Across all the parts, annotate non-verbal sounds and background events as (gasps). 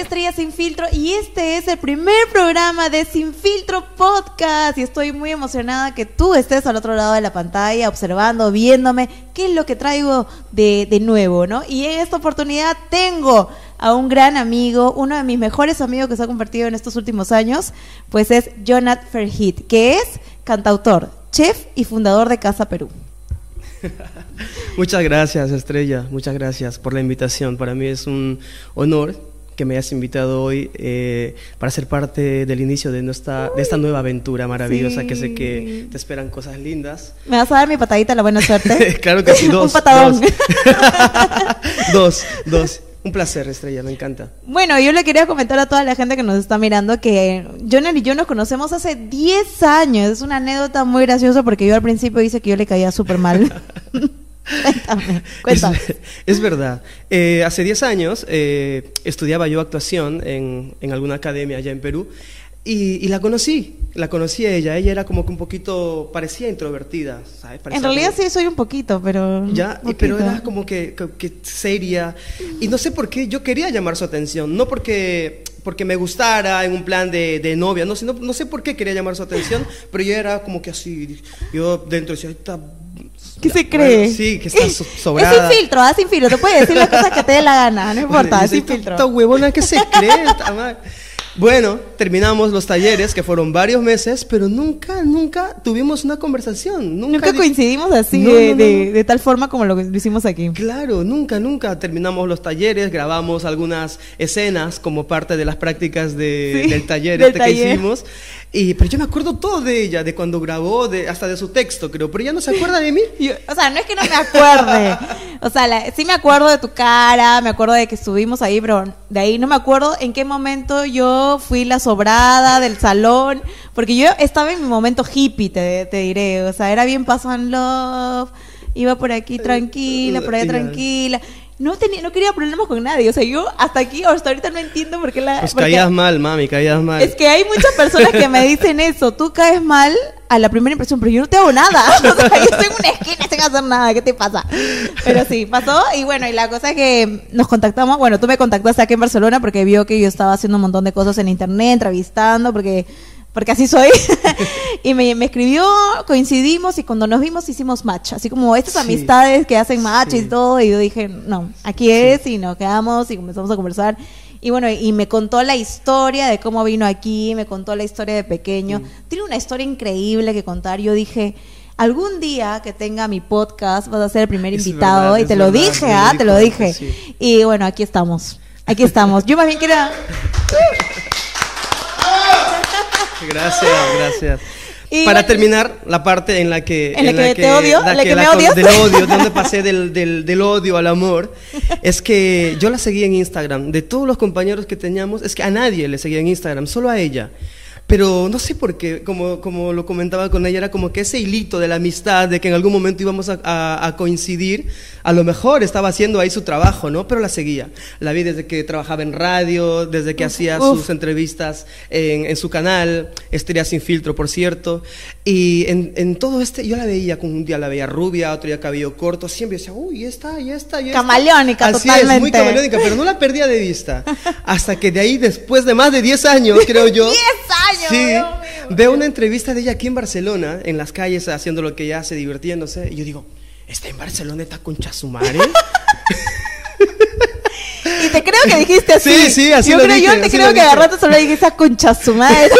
Estrella Sin Filtro y este es el primer programa de Sin Filtro Podcast y estoy muy emocionada que tú estés al otro lado de la pantalla observando, viéndome qué es lo que traigo de, de nuevo, ¿no? Y en esta oportunidad tengo a un gran amigo, uno de mis mejores amigos que se ha convertido en estos últimos años, pues es Jonathan Ferhit, que es cantautor, chef y fundador de Casa Perú. (laughs) Muchas gracias, Estrella. Muchas gracias por la invitación. Para mí es un honor que me hayas invitado hoy eh, para ser parte del inicio de, nuestra, de esta nueva aventura maravillosa que sé que te esperan cosas lindas. ¿Me vas a dar mi patadita la buena suerte? (laughs) claro que sí, (laughs) dos. un patadón. Dos, (laughs) dos. dos. Un placer, Estrella, me encanta. Bueno, yo le quería comentar a toda la gente que nos está mirando que Jonel y yo nos conocemos hace 10 años. Es una anécdota muy graciosa porque yo al principio dice que yo le caía súper mal. (laughs) cuéntame, cuéntame. Es, es verdad. Eh, hace 10 años eh, estudiaba yo actuación en, en alguna academia allá en Perú y, y, la conocí, la conocí a ella. Ella era como que un poquito, parecía introvertida, ¿sabes? Parecía en realidad sí soy un poquito, pero... Ya, poquito. pero era como que, que, que, seria. Y no sé por qué, yo quería llamar su atención. No porque, porque me gustara en un plan de, de novia, no, no, no sé por qué quería llamar su atención, pero yo era como que así, yo dentro decía, esta ¿Qué se cree? Bueno, sí, que está so (laughs) sobrada. Es sin filtro, ah, sin filtro. Te puedes decir las cosas que te dé la gana, no importa, es sin filtro. Esta huevona que se cree, Bueno, terminamos los talleres, que fueron varios meses, pero nunca, nunca tuvimos una conversación. Nunca, nunca coincidimos así no, de, no, no. De, de, tal forma como lo hicimos aquí. Claro, nunca, nunca. Terminamos los talleres, grabamos algunas escenas como parte de las prácticas de, sí, del taller, del este taller. que hicimos. Y, pero yo me acuerdo todo de ella, de cuando grabó, de, hasta de su texto, creo. Pero ella no se acuerda de mí. (laughs) Yo, o sea, no es que no me acuerde. o sea, la, sí me acuerdo de tu cara, me acuerdo de que estuvimos ahí, pero de ahí no me acuerdo en qué momento yo fui la sobrada del salón. Porque yo estaba en mi momento hippie, te, te diré. O sea, era bien pass and love. Iba por aquí tranquila, por allá tranquila no tenía, no quería problemas con nadie. O sea, yo hasta aquí, hasta ahorita no entiendo por qué la. Pues porque caías mal, mami, caías mal. Es que hay muchas personas que me dicen (laughs) eso. Tú caes mal a la primera impresión, pero yo no te hago nada. (laughs) O sea, yo estoy en una esquina sin hacer nada. ¿Qué te pasa? Pero sí, pasó. Y bueno, y la cosa es que nos contactamos. Bueno, tú me contactaste aquí en Barcelona porque vio que yo estaba haciendo un montón de cosas en internet, entrevistando, porque porque así soy. (laughs) y me, me, escribió, coincidimos y cuando nos vimos hicimos match. Así como estas sí, amistades que hacen match sí. y todo. Y yo dije, no, aquí sí. es y nos quedamos y comenzamos a conversar. Y bueno, y me contó la historia de cómo vino aquí, me contó la historia de pequeño. Tiene una historia increíble que contar. Yo dije, algún día que tenga mi podcast vas a ser el primer es invitado. Verdad, y te lo verdad, dije, ¿ah? Te lo dije. Y bueno, aquí estamos. Aquí estamos. Yo más bien quería... (laughs) Gracias, gracias. Y Para terminar, la parte en la que... En en la que, que, te odio, la, la que, que me la, odias. Del odio, de donde (laughs) pasé del, del, del, odio al amor, es que yo la seguí en Instagram. De todos los compañeros que teníamos, es que a nadie le seguía en Instagram, solo a ella. Pero no sé por qué, como, como lo comentaba con ella, era como que ese hilito de la amistad, de que en algún momento íbamos a, a, a, coincidir, a lo mejor estaba haciendo ahí su trabajo, ¿no? Pero la seguía. La vi desde que trabajaba en radio, desde que uf, hacía uf. sus entrevistas en, en, su canal, Estrella Sin Filtro, por cierto. Y en, en, todo este, yo la veía, como un día la veía rubia, otro día cabello corto, siempre decía, uy, ya está, ya está, ya está. Camaleónica, Así totalmente. es, muy camaleónica, pero no la perdía de vista. Hasta que de ahí, después de más de 10 años, creo yo. (laughs) ¡10 años! Sí, veo una entrevista de ella aquí en Barcelona, en las calles, haciendo lo que ella hace, divirtiéndose. Y yo digo, ¿está en Barcelona, está con Chasumare? (laughs) (laughs) y te creo que dijiste así. Sí, sí, así Yo lo creo, dije, yo te creo que rato solo dijiste a concha su madre.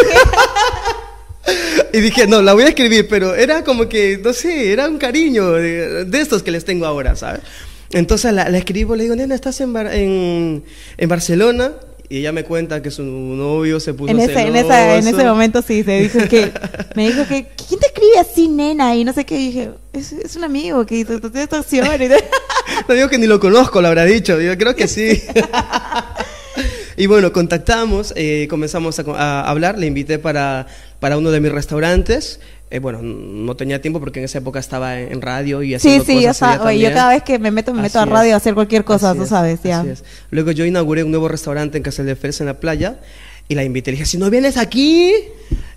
(laughs) Y dije, no, la voy a escribir, pero era como que, no sé, era un cariño de, de estos que les tengo ahora, ¿sabes? Entonces la, la escribo, le digo, nena, ¿estás en, Bar en, en Barcelona? Y ella me cuenta que su novio se puso en ese, celoso. en, esa, en ese momento sí, se dijo que, (laughs) me dijo que, ¿quién te escribe así, nena? Y no sé qué, y dije, es, es un amigo que hizo esta estación. (laughs) no digo que ni lo conozco, lo habrá dicho, yo creo que sí. Y bueno, contactamos, eh, comenzamos a, a, hablar, le invité para, para uno de mis restaurantes. Eh, bueno, no tenía tiempo porque en esa época estaba en, radio y haciendo sí, sí, cosas. Sí, sí, yo cada vez que me meto, me meto así a radio es. a hacer cualquier cosa, tú es, sabes, ya. Es. Luego yo inauguré un nuevo restaurante en Castel de Fels, en la playa, y la invité. Le dije, si no vienes aquí,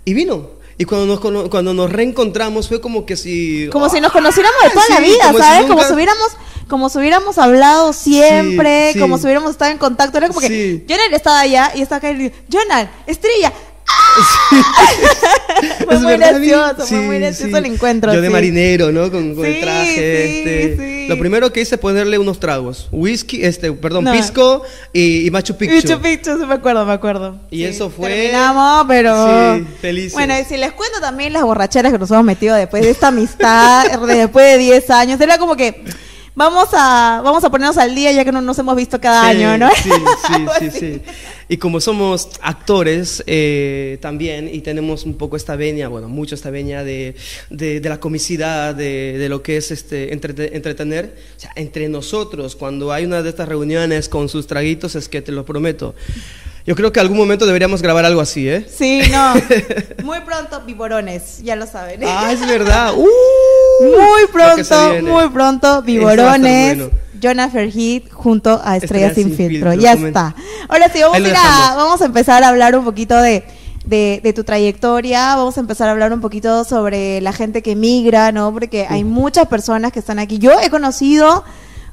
y vino. Y cuando nos, cuando nos reencontramos fue como que si... Como si nos conociéramos de toda sí, la vida, como ¿sabes? Si nunca... Como si hubiéramos como si hubiéramos hablado siempre, Sí, sí. como si hubiéramos estado en contacto. Era como que Sí. Jonal estaba allá y estaba acá y le digo, Jonal, estrella. Fue Es muy verdad, gracioso, fue sí, muy gracioso sí. el encuentro. Yo de sí. marinero, ¿no? Con, con Sí, el traje. sí, este. sí. Lo primero que hice es ponerle unos tragos. Whisky, este, perdón, No. pisco y, y Machu Picchu. Machu Picchu, sí me acuerdo, me acuerdo. Y Sí, eso fue- Terminamos, pero... Sí, felices. Bueno, y si les cuento también las borracheras que nos hemos metido después de esta amistad, de (laughs) después de 10 años, era como que vamos a vamos a ponernos al día ya que no nos hemos visto cada Sí, año, ¿no? Sí, (laughs) sí, sí, sí. Y como somos actores eh, también y tenemos un poco esta veña, bueno, mucho esta veña de, de, de la comicidad, de, de lo que es este entrete- entretener, o sea, entre nosotros, cuando hay una de estas reuniones con sus traguitos, es que te lo prometo. Yo creo que algún momento deberíamos grabar algo así, ¿eh? Sí, no. (laughs) Muy pronto, viborones, ya lo saben. Ah, es verdad. ¡Uh! Muy pronto, muy pronto, Viborones, bueno. Jonah Ferhit junto a Estrellas Estrellas sin, sin filtro. filtro, Ya está. Ahora sí, vamos a, vamos a empezar a hablar un poquito de, de, de tu trayectoria, vamos a empezar a hablar un poquito sobre la gente que migra, ¿no? Porque hay muchas personas que están aquí. Yo he conocido,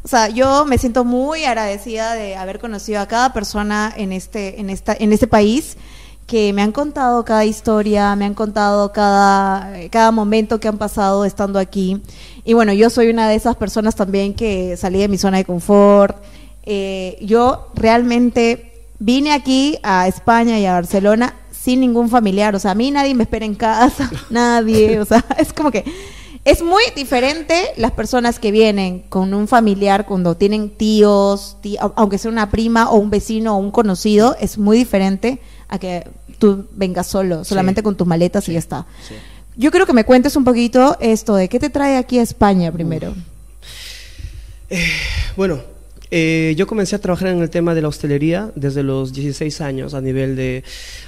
o sea, yo me siento muy agradecida de haber conocido a cada persona en este, en esta, en este país que me han contado cada historia, me han contado cada, cada momento que han pasado estando aquí. Y bueno, yo soy una de esas personas también que salí de mi zona de confort. Eh, yo realmente vine aquí a España y a Barcelona sin ningún familiar. O sea, a mí nadie me espera en casa, (laughs) nadie. O sea, (laughs) es como que es muy diferente las personas que vienen con un familiar cuando tienen tíos, tí- au- aunque sea una prima o un vecino o un conocido, es muy diferente a que tú vengas solo, solamente con tus maletas y ya está. Sí. Yo creo que me cuentes un poquito esto de qué te trae aquí a España primero. Bueno, eh, yo comencé a trabajar en el tema de la hostelería desde los 16 años a nivel de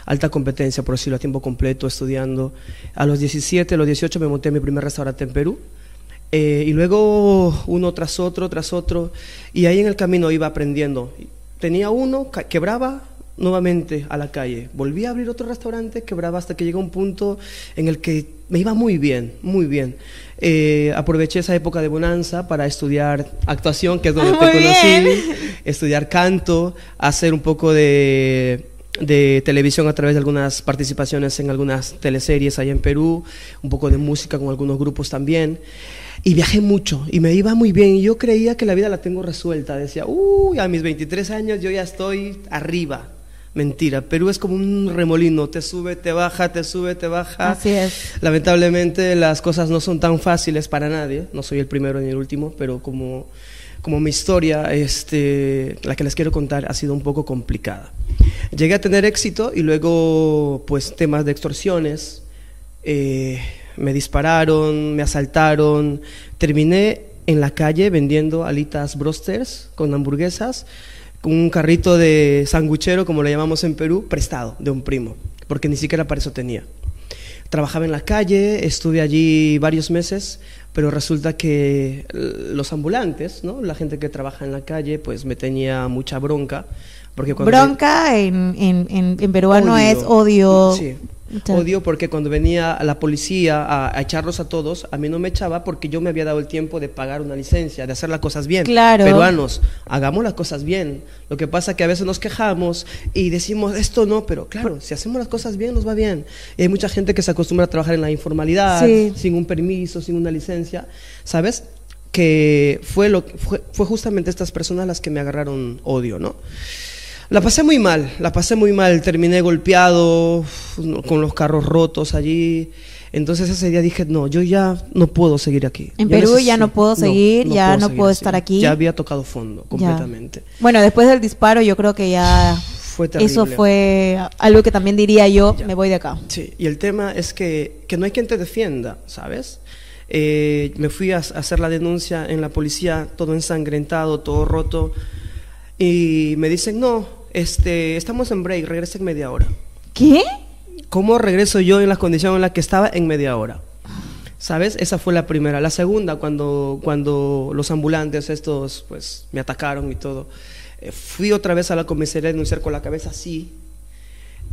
alta competencia, por decirlo a tiempo completo, estudiando. A los 17, a los 18 me monté mi primer restaurante en Perú. Eh, y luego uno tras otro, tras otro. Y ahí en el camino iba aprendiendo. Tenía uno, quebraba nuevamente a la calle. Volví a abrir otro restaurante, quebraba hasta que llegó un punto en el que me iba muy bien, muy bien. Eh, aproveché esa época de bonanza para estudiar actuación, que es donde Ah, te muy conocí, bien. estudiar canto, hacer un poco de, de televisión a través de algunas participaciones en algunas teleseries allá en Perú, un poco de música con algunos grupos también. Y viajé mucho y me iba muy bien. Y yo creía que la vida la tengo resuelta. Decía, uy, a mis 23 años yo ya estoy arriba. Mentira, Perú es como un remolino, te sube, te baja, te sube, te baja. Así es. Lamentablemente las cosas no son tan fáciles para nadie, no soy el primero ni el último, pero como, como mi historia, este, la que les quiero contar, ha sido un poco complicada. Llegué a tener éxito y luego pues temas de extorsiones, eh, me dispararon, me asaltaron, terminé en la calle vendiendo alitas brosters con hamburguesas, un carrito de sanguchero, como le llamamos en Perú, prestado de un primo, porque ni siquiera para eso tenía. Trabajaba en la calle, estuve allí varios meses, pero resulta que eh, los ambulantes, ¿no? la gente que trabaja en la calle, pues me tenía mucha bronca. Porque cuando Bronca en, en, en, en peruano Odio. es odio. Sí. Odio porque cuando venía la policía a, a echarlos a todos, a mí no me echaba porque yo me había dado el tiempo de pagar una licencia, de hacer las cosas bien. Claro. Peruanos, hagamos las cosas bien. Lo que pasa es que a veces nos quejamos y decimos esto no, pero claro, si hacemos las cosas bien, nos va bien. Y hay mucha gente que se acostumbra a trabajar en la informalidad, Sí. sin un permiso, sin una licencia, ¿sabes? Que fue, lo, fue, fue justamente estas personas las que me agarraron odio, ¿no? La pasé muy mal, la pasé muy mal, terminé golpeado, con los carros rotos allí. Entonces ese día dije, no, yo ya no puedo seguir aquí. En Yo Perú ya no puedo seguir, ya no seguir puedo así. estar aquí. Ya había tocado fondo Ya. completamente. Bueno, después del disparo yo creo que ya Fue terrible. eso fue algo que también diría yo, Ya. me voy de acá. Sí, y el tema es que, que no hay quien te defienda, ¿sabes? Eh, me fui a hacer la denuncia en la policía, todo ensangrentado, todo roto, y me dicen, no, este, estamos en break, regresa en media hora. ¿Qué? ¿Cómo regreso yo en las condiciones en las que estaba en media hora? ¿Sabes? Esa fue la primera. La segunda, cuando, cuando los ambulantes estos, pues, me atacaron y todo, eh, fui otra vez a la comisaría a denunciar con la cabeza así.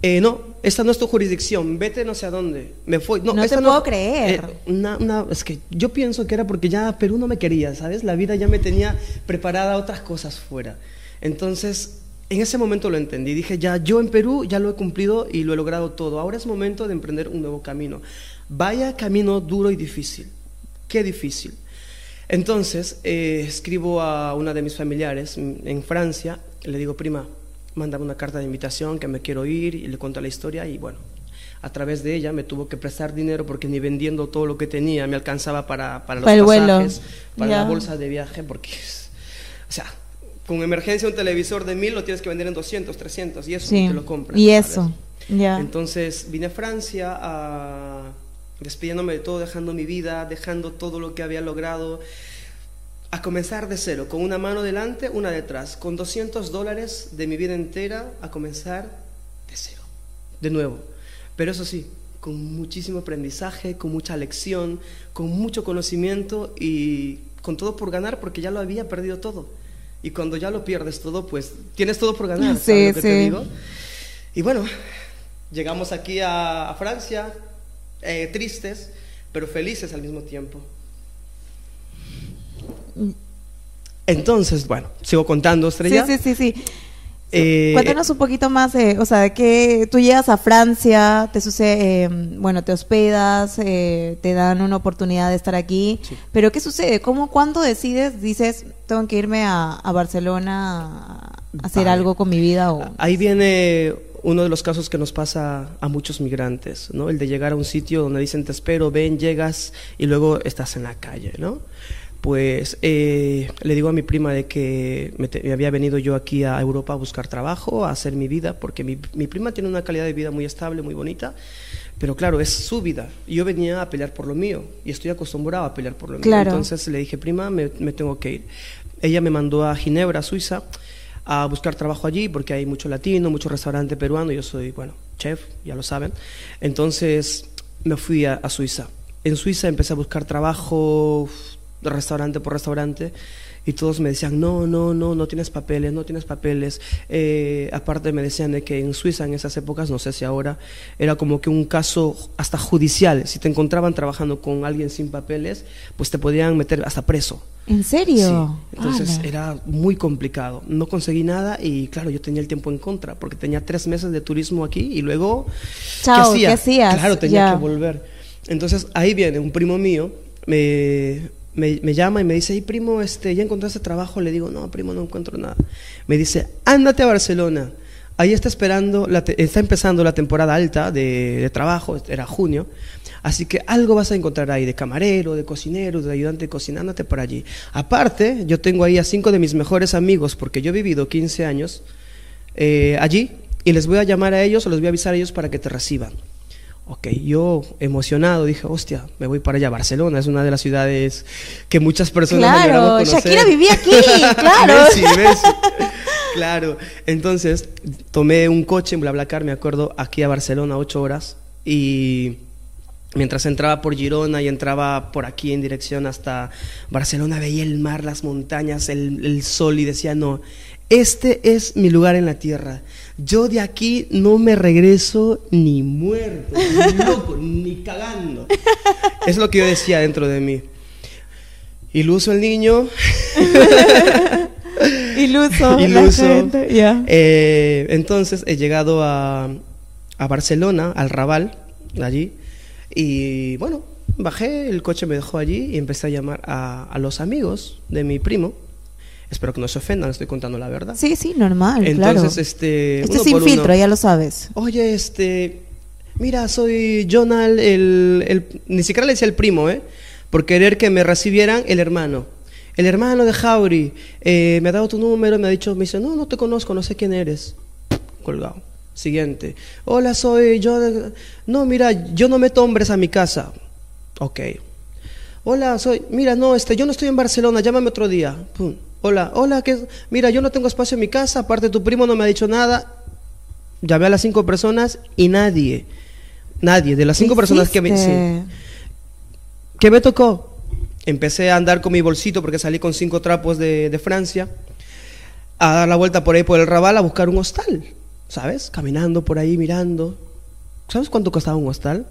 eh, no, esta no es tu jurisdicción, vete no sé a dónde. Me fui. No, No esta te puedo creer. Eh, una- una- es que yo pienso que era porque ya Perú no me quería, ¿sabes? La vida ya me tenía preparada a otras cosas fuera. Entonces, en ese momento lo entendí. Dije, ya, yo en Perú ya lo he cumplido y lo he logrado todo. Ahora es momento de emprender un nuevo camino. Vaya camino duro y difícil. Qué difícil. Entonces, eh, escribo a una de mis familiares en Francia, le digo, prima, mándame una carta de invitación que me quiero ir y le cuento la historia y bueno, a través de ella me tuvo que prestar dinero porque ni vendiendo todo lo que tenía me alcanzaba para, para los Para vuelo. pasajes, para Ya. la bolsa de viaje, porque, o sea, con emergencia un televisor de mil lo tienes que vender en 200, 300 y eso Sí. te lo compras. Y eso. Ya. Entonces vine a Francia a- despidiéndome de todo, dejando mi vida, dejando todo lo que había logrado, a comenzar de cero, con una mano delante, una detrás, con 200 dólares de mi vida entera, a comenzar de cero, de nuevo. Pero eso sí, con muchísimo aprendizaje, con mucha lección, con mucho conocimiento y con todo por ganar, porque ya lo había perdido todo. Y cuando ya lo pierdes todo, pues tienes todo por ganar, Sí, ¿sabes lo que te sí. digo? Y bueno, llegamos aquí a, a Francia, eh, tristes, pero felices al mismo tiempo. Entonces, bueno, sigo contando, Sí, Estrella. sí, sí, sí. Eh, Cuéntanos un poquito más, eh, o sea, de que tú llegas a Francia, te sucede, eh, bueno, te hospedas, eh, te dan una oportunidad de estar aquí, Sí. pero ¿qué sucede? ¿Cómo, cuándo decides, dices, tengo que irme a, a Barcelona a hacer Vale. algo con mi vida? O... Ahí viene uno de los casos que nos pasa a muchos migrantes, ¿no? El de llegar a un sitio donde dicen te espero, ven, llegas y luego estás en la calle, ¿no? Pues eh, le digo a mi prima de que me, te- me había venido yo aquí a Europa a buscar trabajo, a hacer mi vida, porque mi, mi prima tiene una calidad de vida muy estable, muy bonita, pero claro, es su vida. Yo venía a pelear por lo mío y estoy acostumbrado a pelear por lo mío. Entonces le dije, prima, me, me tengo que ir. Ella me mandó a Ginebra, Suiza, a buscar trabajo allí porque hay mucho latino, mucho restaurante peruano. Yo soy, bueno, chef, ya lo saben. Entonces me fui a, a Suiza. En Suiza empecé a buscar trabajo restaurante por restaurante y todos me decían, no, no, no, no tienes papeles, no tienes papeles. Eh, aparte me decían de que en Suiza en esas épocas, no sé si ahora, era como que un caso hasta judicial. Si te encontraban trabajando con alguien sin papeles, pues te podían meter hasta preso. ¿En serio? Sí, entonces era muy complicado. No conseguí nada y claro, yo tenía el tiempo en contra porque tenía tres meses de turismo aquí y luego... Chao, ¿qué hacías? Claro, tenía Ya. que volver. Entonces ahí viene un primo mío, me, me, llama y me dice, hey primo, este, ¿ya encontraste trabajo? Le digo, no, primo, no encuentro nada. Me dice, ándate a Barcelona. Ahí está esperando, la está empezando la temporada alta de, de trabajo, era junio, así que algo vas a encontrar ahí, de camarero, de cocinero, de ayudante de cocina, ándate por allí. Aparte, yo tengo ahí a cinco de mis mejores amigos, porque yo he vivido 15 años eh, allí, y les voy a llamar a ellos o les voy a avisar a ellos para que te reciban. Ok, yo emocionado dije, hostia, me voy para allá. Barcelona es una de las ciudades que muchas personas Claro, conocer. Shakira vivía aquí, (laughs) claro. Messi, Messi. Claro, entonces tomé un coche en BlaBlaCar, me acuerdo, aquí a Barcelona, ocho horas, y mientras entraba por Girona y entraba por aquí en dirección hasta Barcelona, veía el mar, las montañas, el, el sol y decía, no, este es mi lugar en la tierra. Yo de aquí no me regreso ni muerto, ni (laughs) loco, ni cagando. Es lo que yo decía dentro de mí. Iluso el niño, (laughs) Iluso. Iluso. Eh, entonces he llegado a, a Barcelona, al Raval, allí, y bueno, bajé, el coche me dejó allí y empecé a llamar a, a los amigos de mi primo. Espero que no se ofendan, estoy contando la verdad. Sí, sí, normal, Entonces, claro. este. Esto uno es sin uno, filtro, ya lo sabes. Oye, este. Mira, soy Jonal, el, el- Ni siquiera le decía el primo, ¿eh? Por querer que me recibieran el hermano. El hermano de Jauri eh, me ha dado tu número, me ha dicho, me dice, no, no te conozco, no sé quién eres. Colgado. Siguiente. Hola, soy yo. No, mira, yo no meto hombres a mi casa. Ok. Hola, soy. Mira, no, este, yo no estoy en Barcelona, llámame otro día. Pum. Hola, hola, ¿qué? Mira, yo no tengo espacio en mi casa, aparte tu primo no me ha dicho nada. Llamé a las cinco personas y nadie, nadie, de las cinco ¿Qué personas que me, sí. ¿Qué me tocó? Empecé a andar con mi bolsito porque salí con cinco trapos de, de Francia, a dar la vuelta por ahí por el Raval a buscar un hostal. ¿sabes? Caminando por ahí, mirando. ¿Sabes cuánto costaba un hostal?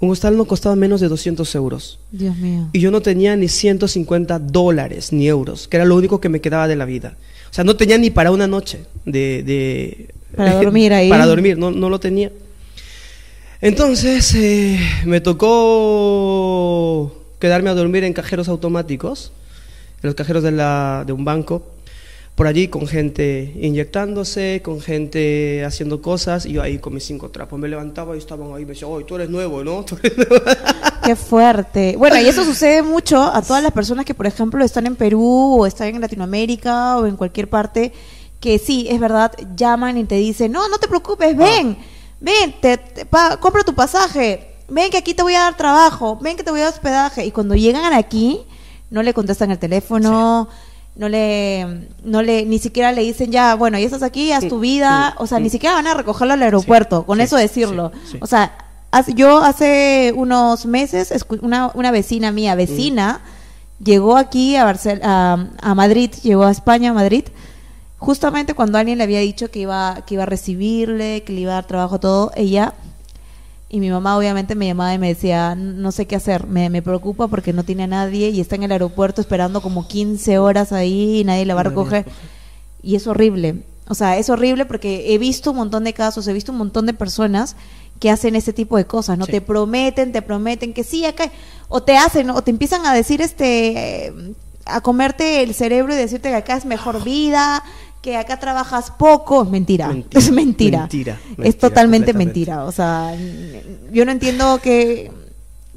Un hostal no costaba menos de 200 euros. Dios mío. Y yo no tenía ni 150 dólares ni euros, que era lo único que me quedaba de la vida. O sea, no tenía ni para una noche de... de Para (laughs) dormir ahí. para dormir, no, no lo tenía. Entonces eh, me tocó quedarme a dormir en cajeros automáticos, en los cajeros de, la, de un banco, por allí con gente inyectándose, con gente haciendo cosas, y yo ahí con mis cinco trapos. Me levantaba y estaban ahí, me decían, oye, tú eres nuevo, ¿no? (laughs) Tú eres nuevo". Qué fuerte. Bueno, y eso sucede mucho a todas las personas que, por ejemplo, están en Perú o están en Latinoamérica o en cualquier parte, que sí, es verdad, llaman y te dicen, no, no te preocupes, ven, ven, te, te- pa- compra tu pasaje, ven que aquí te voy a dar trabajo, ven que te voy a dar hospedaje. Y cuando llegan aquí, no le contestan el teléfono. No le, no le, ni siquiera le dicen ya, bueno, ya estás aquí, haz tu vida, o sea, ni siquiera van a recogerlo al aeropuerto, con sí, eso decirlo. sí. O sea, yo hace unos meses, una, una vecina mía, vecina, llegó aquí a, Barcel a, a Madrid, llegó a España, a Madrid, justamente cuando alguien le había dicho que iba, que iba a recibirle, que le iba a dar trabajo, todo, ella, y mi mamá obviamente me llamaba y me decía, no sé qué hacer, me, me preocupa porque no tiene a nadie y está en el aeropuerto esperando como 15 horas ahí y nadie la va a recoger. recoge. Y es horrible. O sea, es horrible porque he visto un montón de casos, he visto un montón de personas que hacen ese tipo de cosas, ¿no? Sí. Te prometen, te prometen que sí, acá, o te hacen, o te empiezan a decir, este, a comerte el cerebro y decirte que acá es mejor vida, que acá trabajas poco, es mentira, (laughs) Mentira, es mentira, mentira, es totalmente mentira, o sea, yo no entiendo qué,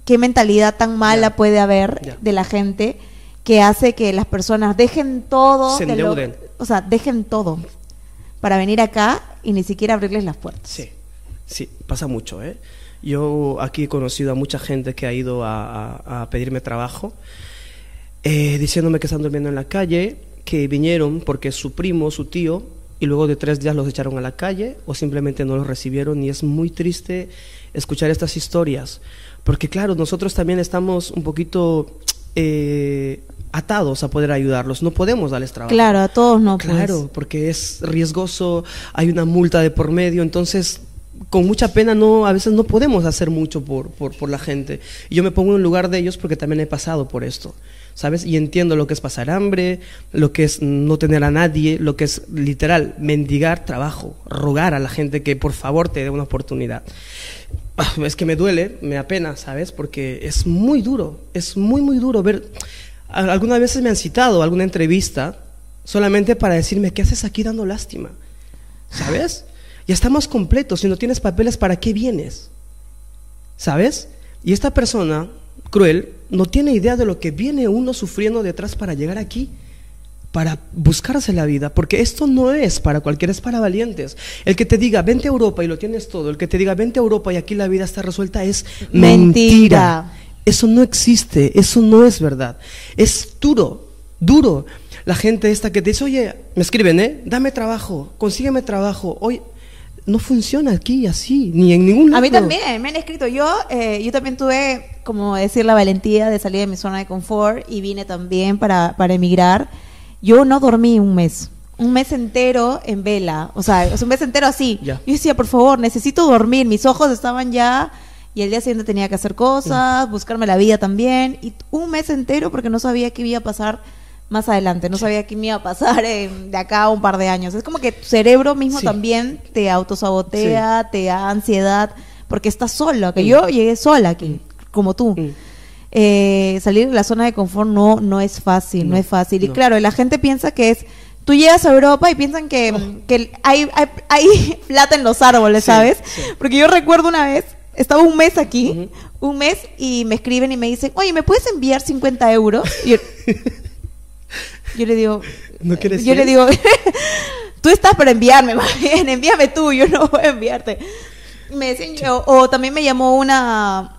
qué mentalidad tan mala puede haber de la gente que hace que las personas dejen todo, Se de lo- endeuden. o sea, dejen todo para venir acá y ni siquiera abrirles las puertas. Sí, sí, pasa mucho, ¿eh? Yo aquí he conocido a mucha gente que ha ido a, a- a pedirme trabajo, eh, diciéndome que están durmiendo en la calle, que vinieron porque su primo, su tío, y luego de tres días los echaron a la calle o simplemente no los recibieron y es muy triste escuchar estas historias, porque claro, nosotros también estamos un poquito eh, atados a poder ayudarlos, no podemos darles trabajo. Claro, a todos no. pues. Claro, porque es riesgoso, hay una multa de por medio, entonces con mucha pena no, a veces no podemos hacer mucho por, por, por la gente. Y yo me pongo en lugar de ellos porque también he pasado por esto, ¿sabes? Y entiendo lo que es pasar hambre, lo que es no tener a nadie, lo que es literal mendigar trabajo, rogar a la gente que por favor te dé una oportunidad. Ah, Es que me duele, me apena, ¿sabes? Porque es muy duro, es muy, muy duro ver... Algunas veces me han citado alguna entrevista solamente para decirme, ¿qué haces aquí dando lástima? ¿Sabes? Ya estamos completos, si no tienes papeles, ¿para qué vienes? ¿Sabes? Y esta persona cruel no tiene idea de lo que viene uno sufriendo detrás para llegar aquí, para buscarse la vida, porque esto no es para cualquiera, es para valientes. El que te diga, vente a Europa y lo tienes todo, el que te diga, vente a Europa y aquí la vida está resuelta, es Mentira. mentira. Eso no existe, eso no es verdad. Es duro, duro. La gente esta que te dice, oye, me escriben, ¿eh? Dame trabajo, consígueme trabajo. Oye, no funciona aquí así, ni en ningún lado. A mí también, me han escrito. Yo, eh, yo también tuve, como decir, la valentía de salir de mi zona de confort y vine también para, para emigrar. Yo no dormí un mes, un mes entero en vela, o sea, es un mes entero así. Yo decía, por favor, necesito dormir. Mis ojos estaban ya y el día siguiente tenía que hacer cosas, buscarme la vida también. Y un mes entero porque no sabía qué iba a pasar más adelante, no sabía qué me iba a pasar en- de acá a un par de años. Es como que tu cerebro mismo Sí. también te autosabotea, te da ansiedad, porque estás solo, que yo llegué sola aquí, como tú. Mm. Eh, salir de la zona de confort no, no es fácil, no, No, es fácil. Y no. claro, la gente piensa que es, tú llegas a Europa y piensan que, Oh. que hay, hay, hay (laughs) plata en los árboles, Sí, ¿sabes? sí. Porque yo recuerdo una vez, estaba un mes aquí, Ujú. un mes, y me escriben y me dicen, oye, ¿me puedes enviar 50 euros? Y yo, (laughs) yo le digo, ¿No quieres yo le digo, (laughs) tú estás para enviarme, (laughs) más bien, envíame tú, yo no voy a enviarte. Me decían, o también me llamó una,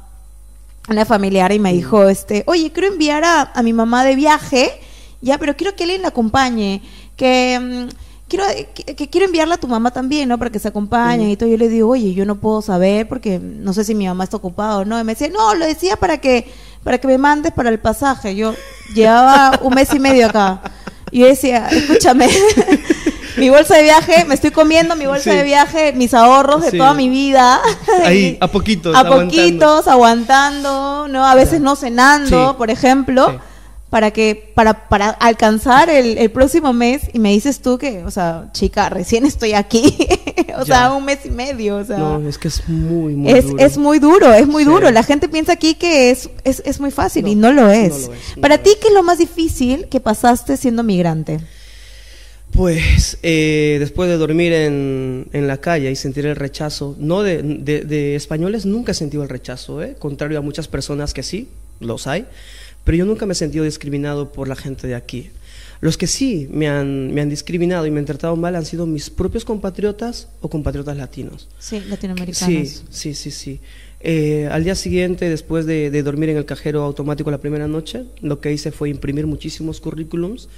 una familiar y me dijo, este, oye, quiero enviar a, a mi mamá de viaje, ya, pero quiero que alguien la acompañe, que mm, quiero que, que quiero enviarla a tu mamá también, ¿no? Para que se acompañen y todo. Yo le digo, oye, yo no puedo saber porque no sé si mi mamá está ocupada o no. Y me decía, no, lo decía para que para que me mandes para el pasaje. Yo llevaba un mes y medio acá. Y yo decía, escúchame, (laughs) mi bolsa de viaje, me estoy comiendo mi bolsa Sí. de viaje, mis ahorros de Sí. toda mi vida. Ahí, (laughs) a poquitos, A aguantando. poquitos, aguantando, ¿no? A veces no cenando, por ejemplo. Para que, para, para alcanzar el, el próximo mes, y me dices tú que, o sea, chica, recién estoy aquí, (laughs) o Ya. sea, un mes y medio, o sea. No, es que es muy, muy es, duro. es muy duro, es muy Sí. duro. La gente piensa aquí que es, es, es muy fácil y No, lo no es. lo es, no Para ti. ¿qué es lo más difícil que pasaste siendo migrante? Pues eh, después de dormir en, en la calle y sentir el rechazo, no de, de- de españoles nunca he sentido el rechazo, ¿eh? contrario a muchas personas que sí, los hay, pero yo nunca me he sentido discriminado por la gente de aquí. Los que sí me han, me han discriminado y me han tratado mal han sido mis propios compatriotas o compatriotas latinos. Sí, latinoamericanos. Sí, sí, sí, sí. Eh, al día siguiente, después de, de dormir en el cajero automático la primera noche, lo que hice fue imprimir muchísimos currículums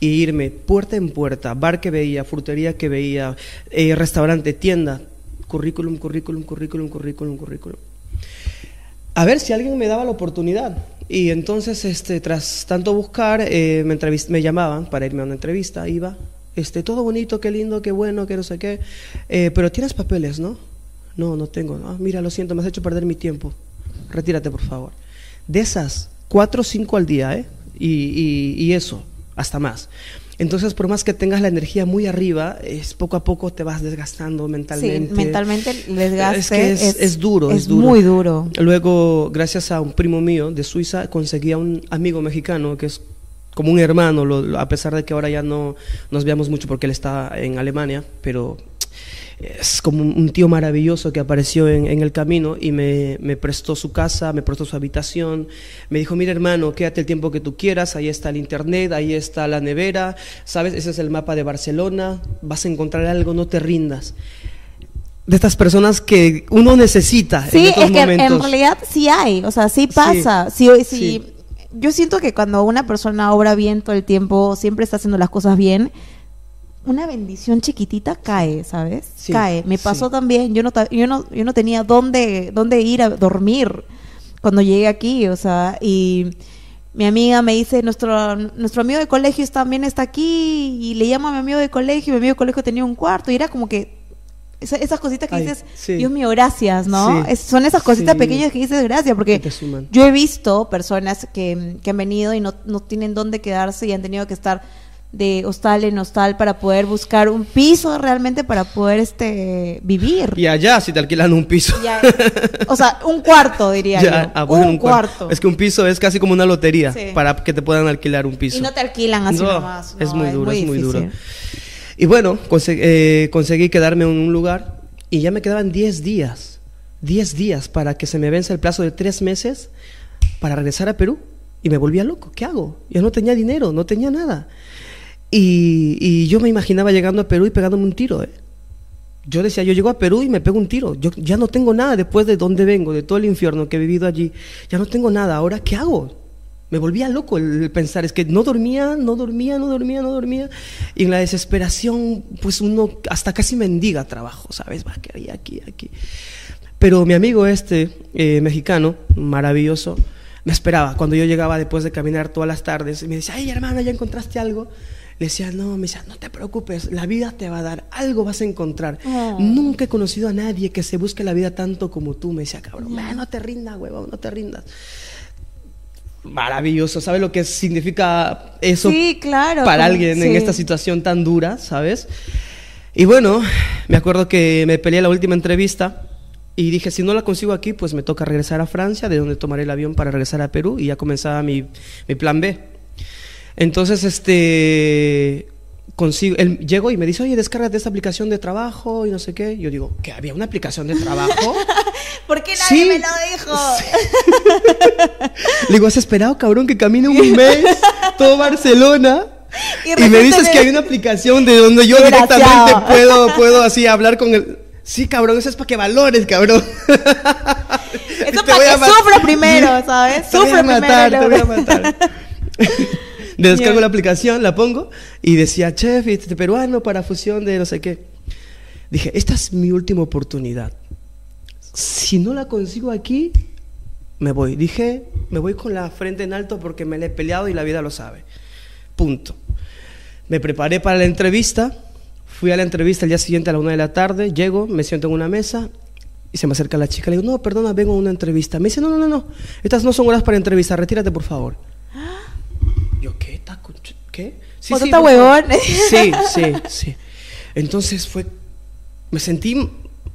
y irme puerta en puerta, bar que veía, frutería que veía, eh, restaurante, tienda, currículum, currículum, currículum, currículum, currículum. A ver si alguien me daba la oportunidad. Y entonces, este, tras tanto buscar, eh, me, me llamaban para irme a una entrevista, iba, este, todo bonito, qué lindo, qué bueno, qué no sé qué, eh, pero tienes papeles, ¿no? No, no tengo. Ah, mira, lo siento, me has hecho perder mi tiempo. Retírate, por favor. De esas, cuatro o cinco al día, ¿eh? Y- y eso, hasta más. Entonces, por más que tengas la energía muy arriba, es poco a poco te vas desgastando mentalmente. Sí, mentalmente el desgaste Es que es, es duro, es, es duro. muy duro. Luego, gracias a un primo mío de Suiza, conseguí a un amigo mexicano que es como un hermano, lo- lo- a pesar de que ahora ya no nos veamos mucho porque él está en Alemania, pero es como un tío maravilloso que apareció en, en el camino y me, me prestó su casa, me prestó su habitación, me dijo, mira hermano, quédate el tiempo que tú quieras, ahí está el internet, ahí está la nevera, sabes, ese es el mapa de Barcelona, vas a encontrar algo, no te rindas. De estas personas que uno necesita Sí, en estos es que momentos. en realidad sí hay, o sea, sí pasa. Sí, sí, sí. Yo siento que cuando una persona obra bien todo el tiempo, siempre está haciendo las cosas bien, una bendición chiquitita cae, ¿sabes? Sí, cae. Me pasó sí. también, yo no, yo no, yo no tenía dónde, dónde ir a dormir cuando llegué aquí, o sea, y mi amiga me dice, nuestro, nuestro amigo de colegio también está aquí, y le llamo a mi amigo de colegio, y mi amigo de colegio tenía un cuarto, y era como que esa- esas cositas que Ay, dices, sí. Dios mío, gracias, ¿no? Sí. Es- son esas cositas Sí. pequeñas que dices gracias, porque yo he visto personas que, que han venido y no, no tienen dónde quedarse y han tenido que estar de hostal en hostal para poder buscar un piso realmente para poder este vivir. Y allá si te alquilan un piso. Ya, o sea, un cuarto (laughs) diría Ya, yo. ah, bueno, un, cuarto. cuarto. Es que un piso es casi como una lotería Sí. para que te puedan alquilar un piso. y no te alquilan así No, nomás. es muy duro, es muy duro. Y bueno, eh, conseguí quedarme en un lugar y ya me quedaban 10 días. 10 días para que se me vence el plazo de 3 meses para regresar a Perú. Y me volvía loco. ¿Qué hago? Ya no tenía dinero, no tenía nada. Y, y yo me imaginaba llegando a Perú y pegándome un tiro. ¿eh? Yo decía, yo llego a Perú y me pego un tiro. Yo ya no tengo nada después de donde vengo, de todo el infierno que he vivido allí. Ya no tengo nada. ¿Ahora qué hago? Me volvía loco el, pensar. Es que no dormía, no dormía, no dormía, no dormía. Y en la desesperación, pues uno hasta casi mendiga trabajo, ¿sabes? Va, que hay aquí, aquí. Pero mi amigo este, eh, mexicano, maravilloso, me esperaba. Cuando yo llegaba después de caminar todas las tardes, y me decía, ay hermano, ¿ya encontraste algo? Le decía, no, me decía, no te preocupes, la vida te va a dar, algo vas a encontrar. Oh. Nunca he conocido a nadie que se busque la vida tanto como tú, me decía, cabrón, "Ah, no te rindas, huevón, no te rindas. Maravilloso, ¿sabes lo que significa eso Sí, claro. para como- alguien en esta situación tan dura, ¿sabes? Y bueno, me acuerdo que me peleé la última entrevista y dije, si no la consigo aquí, pues me toca regresar a Francia, de donde tomaré el avión para regresar a Perú y ya comenzaba mi, mi plan B. Entonces, este, consigo, él llego y me dice, oye, descárgate esta aplicación de trabajo y no sé qué. Yo digo, ¿que había una aplicación de trabajo? (laughs) ¿Por qué nadie Sí. me lo dijo? (laughs) Le digo, ¿has esperado, cabrón, que camine un mes todo Barcelona? Y Y, me dices que- que hay una aplicación de donde yo directamente puedo, puedo así hablar con el... Sí, cabrón, eso es para que valores, cabrón. Eso (laughs) para a que sufra primero, ¿sabes? Te voy a matar, primero. te voy a matar. Descargo Ya. la aplicación, la pongo y decía chef este, peruano para fusión de no sé qué. Dije, esta es mi última oportunidad. Si no la consigo aquí, me voy. Dije, me voy con la frente en alto porque me la he peleado y la vida lo sabe. Punto. Me preparé para la entrevista, Fui a la entrevista el día siguiente a la una de la tarde, llego, me siento en una mesa y se me acerca la chica. Le digo, no, perdona, vengo a una entrevista. Me dice, no, no, no, no, estas no son horas para entrevista, retírate por favor. Yo, ¿qué? ¿Taco? ¿Qué? Sí, sí, huevón. (laughs) Sí, (laughs) sí, sí. Entonces fue, me sentí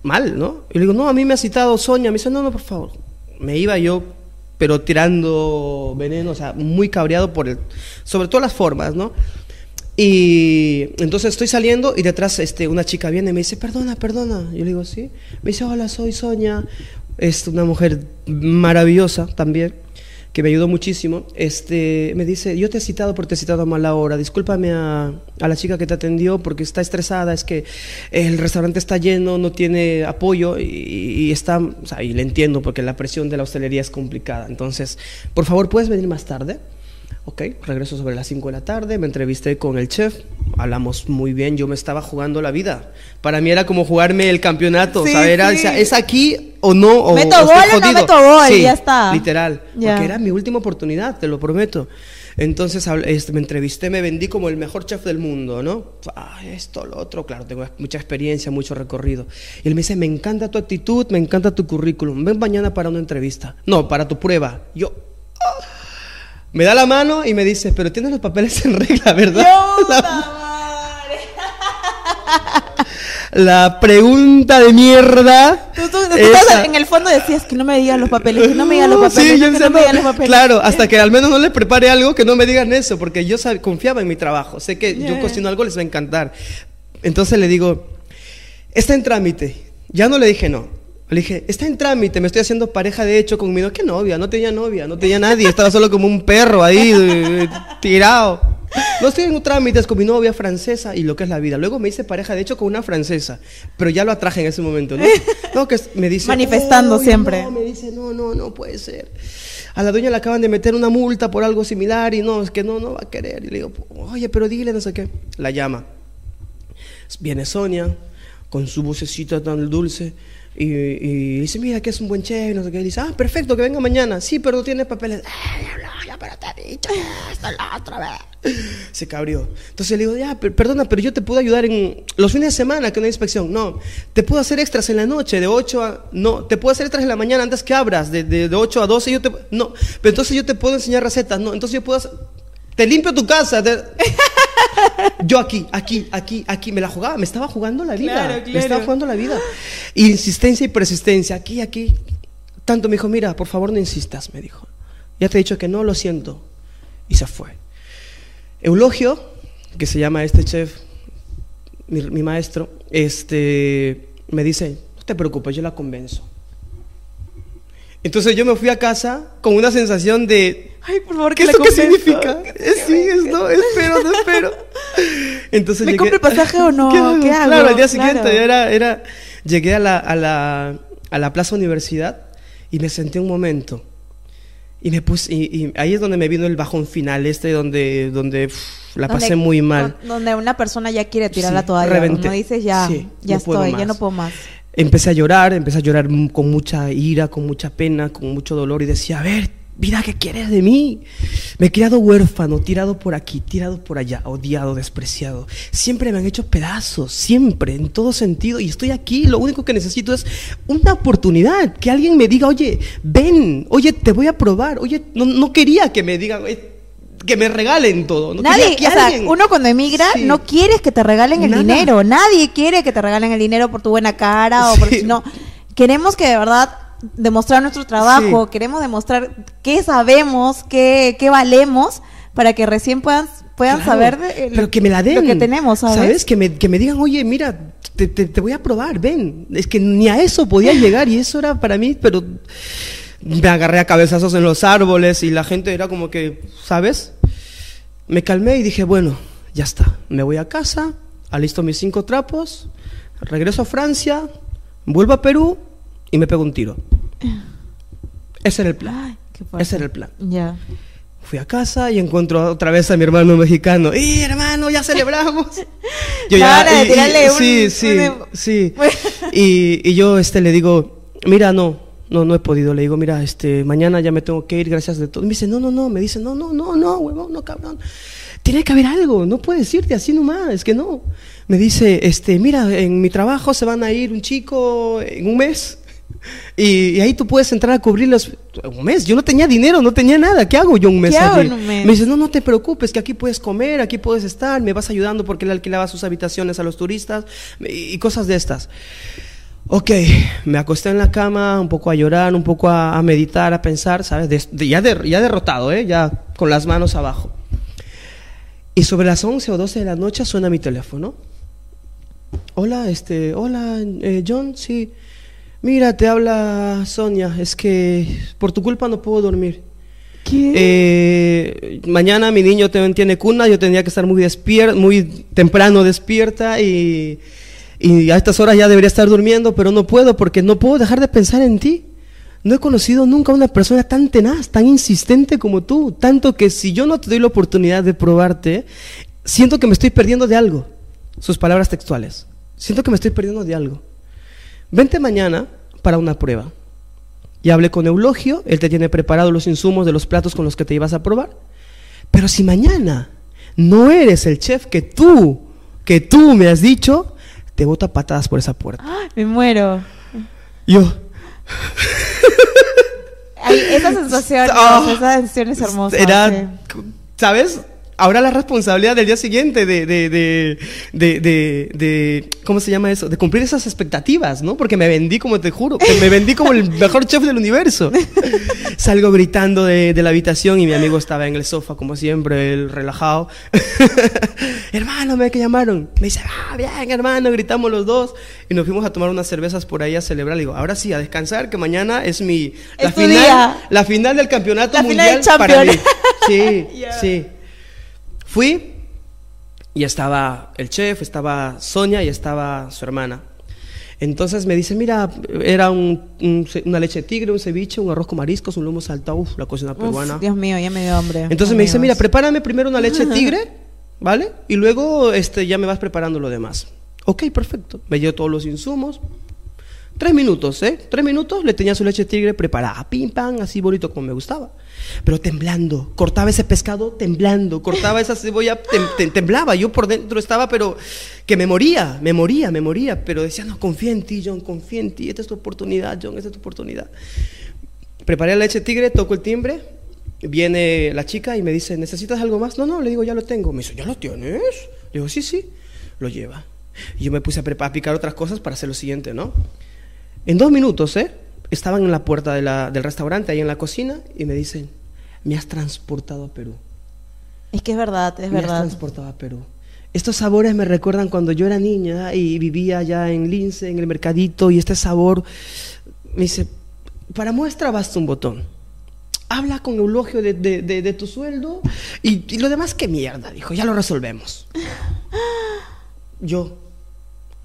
mal, ¿no? Y le digo, no, a mí me ha citado Sonia. Me dice, no, no, por favor. Me iba yo, pero tirando veneno, o sea, muy cabreado por el, sobre todo las formas, ¿no? Y entonces estoy saliendo y detrás este, una chica viene y me dice, perdona, perdona. Yo le digo, sí. Me dice, hola, soy Sonia. Es una mujer maravillosa también que me ayudó muchísimo, este, me dice, yo te he citado porque te he citado a mala hora, discúlpame a, a, la chica que te atendió porque está estresada, es que el restaurante está lleno, no tiene apoyo y, y está, o sea, y le entiendo porque la presión de la hostelería es complicada, entonces, por favor, ¿puedes venir más tarde? Ok, regreso sobre las 5 de la tarde, me entrevisté con el chef, hablamos muy bien, yo me estaba jugando la vida. Para mí era como jugarme el campeonato, Sí, o sea, era, sí. o sea, es aquí o no, o, ¿Meto o estoy gol no meto gol? Sí, Ya está. Literal, porque era mi última oportunidad, te lo prometo. Entonces este, me entrevisté, me vendí como el mejor chef del mundo, ¿no? Ah, esto, lo otro, claro, tengo mucha experiencia, mucho recorrido. Y él me dice, me encanta tu actitud, me encanta tu currículum, ven mañana para una entrevista. No, para tu prueba. Yo, ah. Me da la mano y me dice, pero tienes los papeles en regla, ¿verdad? ¡Puta (laughs) La, la pregunta de mierda. Tú, tú- tú esa. estabas en el fondo decías que no me digan los papeles, que no me digan los papeles, sí, yo que decía, no me digan los papeles. Claro, hasta que al menos no le prepare algo que no me digan eso, porque yo sab- confiaba en mi trabajo. Sé que yo cocino algo, les va a encantar. Entonces le digo, está en trámite. Ya no le dije no. Le dije, está en trámite, me estoy haciendo pareja de hecho con mi novia. ¿Qué novia? No tenía novia, no tenía nadie, estaba solo como un perro ahí, eh, tirado. No estoy en trámites con mi novia francesa y lo que es la vida. Luego me hice pareja de hecho con una francesa, pero ya lo atraje en ese momento, ¿no? No, que me dice... Manifestando "Oye, siempre. no", me dice, no, no, no puede ser. A la dueña le acaban de meter una multa por algo similar y no, es que no, no va a querer. Y le digo, oye, pero dile, no sé qué. La llama. Viene Sonia con su vocecita tan dulce y, y dice, mira que es un buen chef, no sé qué. Y dice, ah, perfecto, que venga mañana. Sí, pero no tiene papeles. "Ay, diablo, ya, pero te he dicho esto, la otra vez. (laughs) Se cabrió. Entonces le digo, ya, per- perdona, pero yo te puedo ayudar en los fines de semana que no hay inspección. No, te puedo hacer extras en la noche, de 8 a... No, te puedo hacer extras en la mañana antes que abras, de, de, de 8 a 12. Yo te, no, pero entonces yo te puedo enseñar recetas. No, entonces yo puedo... hacer- te limpio tu casa. te- (laughs) yo aquí, aquí, aquí, aquí, me la jugaba, me estaba jugando la vida. Claro, Me estaba jugando la vida. Insistencia y persistencia, aquí, aquí. Tanto me dijo, mira, por favor no insistas, me dijo. Ya te he dicho que no, lo siento. Y se fue. Eulogio, que se llama este chef, mi, mi maestro, este, me dice, no te preocupes, yo la convenzo. Entonces yo me fui a casa con una sensación de, Ay, por favor, ¿Qué que es la lo que convenzo. significa? Eh, Sí, es, no, espero, no espero. (laughs) Entonces ¿Me llegué- compro el pasaje o no? (laughs) ¿Qué hago? Claro, al día Claro. siguiente era, era, llegué a la, a, la, a la Plaza Universidad y me senté un momento. Y me puse, y, y ahí es donde me vino el bajón final, este donde, donde la Donde- pasé muy mal. don- Donde una persona ya quiere tirar Sí, la toalla. reventé. Uno dice, ya, Sí, ya no estoy, ya no puedo más. Empecé a llorar, empecé a llorar con mucha ira, con mucha pena, con mucho dolor y decía, a ver, vida, ¿qué quieres de mí? Me he criado huérfano, tirado por aquí, tirado por allá, odiado, despreciado. Siempre me han hecho pedazos, siempre, en todo sentido. Y estoy aquí, lo único que necesito es una oportunidad, que alguien me diga, oye, ven, oye, te voy a probar, oye, no, no quería que me digan, "Eh, que me regalen todo. No Nadie, que o sea, alguien- uno cuando emigra Sí. no quieres que te regalen el Nada. dinero. Nadie quiere que te regalen el dinero por tu buena cara o por no. Queremos que de verdad demostrar nuestro trabajo, Sí. queremos demostrar qué sabemos, qué, qué valemos para que recién puedan puedan Claro, saber de, eh, pero que me la den. lo que tenemos, ¿sabes? Que me, que me digan, oye, mira, te, te- te voy a probar, ven. Es que ni a eso podía llegar y eso era para mí, pero me agarré a cabezazos en los árboles y la gente era como que, ¿sabes? Me calmé y dije, bueno, ya está. Me voy a casa, alisto mis cinco trapos, regreso a Francia, vuelvo a Perú y me pego un tiro. Ese era el plan. Ay, qué. Ese era el plan. Ya. Fui a casa y encuentro otra vez a mi hermano mexicano. ¡Y hermano, ya celebramos! (laughs) Yo hora de y- y- un- sí, sí, un- sí. (laughs) Y, y yo este le digo, mira, no, no, no he podido. Le digo, mira, este, mañana ya me tengo que ir, gracias de todo. Y me dice, no, no, no. Me dice, no, no, no, no, huevón, no, cabrón. tiene que haber algo, no puedes irte así nomás, es que no. Me dice, este, mira, en mi trabajo se van a ir un chico en un mes y, ahí tú puedes entrar a cubrirlos un mes. Yo no tenía dinero, no tenía nada. ¿Qué hago yo un mes? ¿Qué un mes? Me dice, no, no te preocupes, que aquí puedes comer, aquí puedes estar, me vas ayudando porque él alquilaba sus habitaciones a los turistas y, cosas de estas. Ok, me acosté en la cama un poco a llorar, un poco a, meditar, a pensar, ¿sabes? ya, ya derrotado, ¿eh? Ya con las manos abajo. Y sobre las 11 o 12 de la noche suena mi teléfono. Hola, este, hola, eh, John, sí. Mira, te habla Sonia, es que por tu culpa no puedo dormir. ¿Qué? Eh, mañana mi niño tiene cuna, yo tendría que estar muy despierta, muy temprano despierta y, y a estas horas ya debería estar durmiendo, pero no puedo porque no puedo dejar de pensar en ti. No he conocido nunca a una persona tan tenaz, tan insistente como tú, tanto que si yo no te doy la oportunidad de probarte, siento que me estoy perdiendo de algo. Sus palabras textuales. Siento que me estoy perdiendo de algo. Vente mañana para una prueba. Y hablé con Eulogio, él te tiene preparados los insumos de los platos con los que te ibas a probar. Pero si mañana no eres el chef que tú, que tú me has dicho, te bota patadas por esa puerta. Me muero. Yo. esa sensación, oh, esa sensación es hermosa. Era, ¿sabes? Ahora la responsabilidad del día siguiente de, de, de, de, ¿cómo se llama eso? De cumplir esas expectativas, ¿no? Porque me vendí, como te juro, me vendí como el mejor chef del universo. (laughs) Salgo gritando de, la habitación y mi amigo estaba en el sofá, como siempre, el relajado. (laughs) hermano, me que llamaron. Me dice, ah, bien, hermano, gritamos los dos. Y nos fuimos a tomar unas cervezas por ahí a celebrar. Le digo, ahora sí, a descansar, que mañana es mi... La, final, la final del campeonato mundial para mí. (laughs) Sí, sí. Fui y estaba el chef, estaba Sonia y estaba su hermana. Entonces me dice, mira, era una leche de tigre, un ceviche, un arroz con mariscos, un lomo saltado, uff, la cocina peruana. Dios mío, ya me dio hambre. Entonces me dice, mira, prepárame primero una leche de (laughs) tigre, ¿vale? Y luego este, ya me vas preparando lo demás. Ok, perfecto. Me dio todos los insumos, Tres minutos, ¿eh? Tres minutos le tenía su leche tigre preparada, pim, pam, así bonito como me gustaba. Pero temblando, cortaba ese pescado temblando, cortaba esa cebolla, temblaba. Yo por dentro estaba, pero que me moría, me moría, me moría. Pero decía, no, confía en ti, John, confía en ti, esta es tu oportunidad, John, esta es tu oportunidad. Preparé la leche tigre, toco el timbre, viene la chica y me dice, ¿necesitas algo más? No, no, le digo, ya lo tengo. Me dice, ¿ya lo tienes? Le digo, sí, sí, lo lleva. Y yo me puse a, a picar otras cosas para hacer lo siguiente, ¿no? En dos minutos, ¿eh? Estaban en la puerta del restaurante, ahí en la cocina, y me dicen, me has transportado a Perú. Es que es verdad, es verdad. Me has transportado a Perú. Estos sabores me recuerdan cuando yo era niña y vivía allá en Lince, en el mercadito, y este sabor me dice, para muestra basta un botón. Habla con Eulogio de, de, tu sueldo y, y, lo demás, qué mierda, dijo, ya lo resolvemos. (laughs) Yo,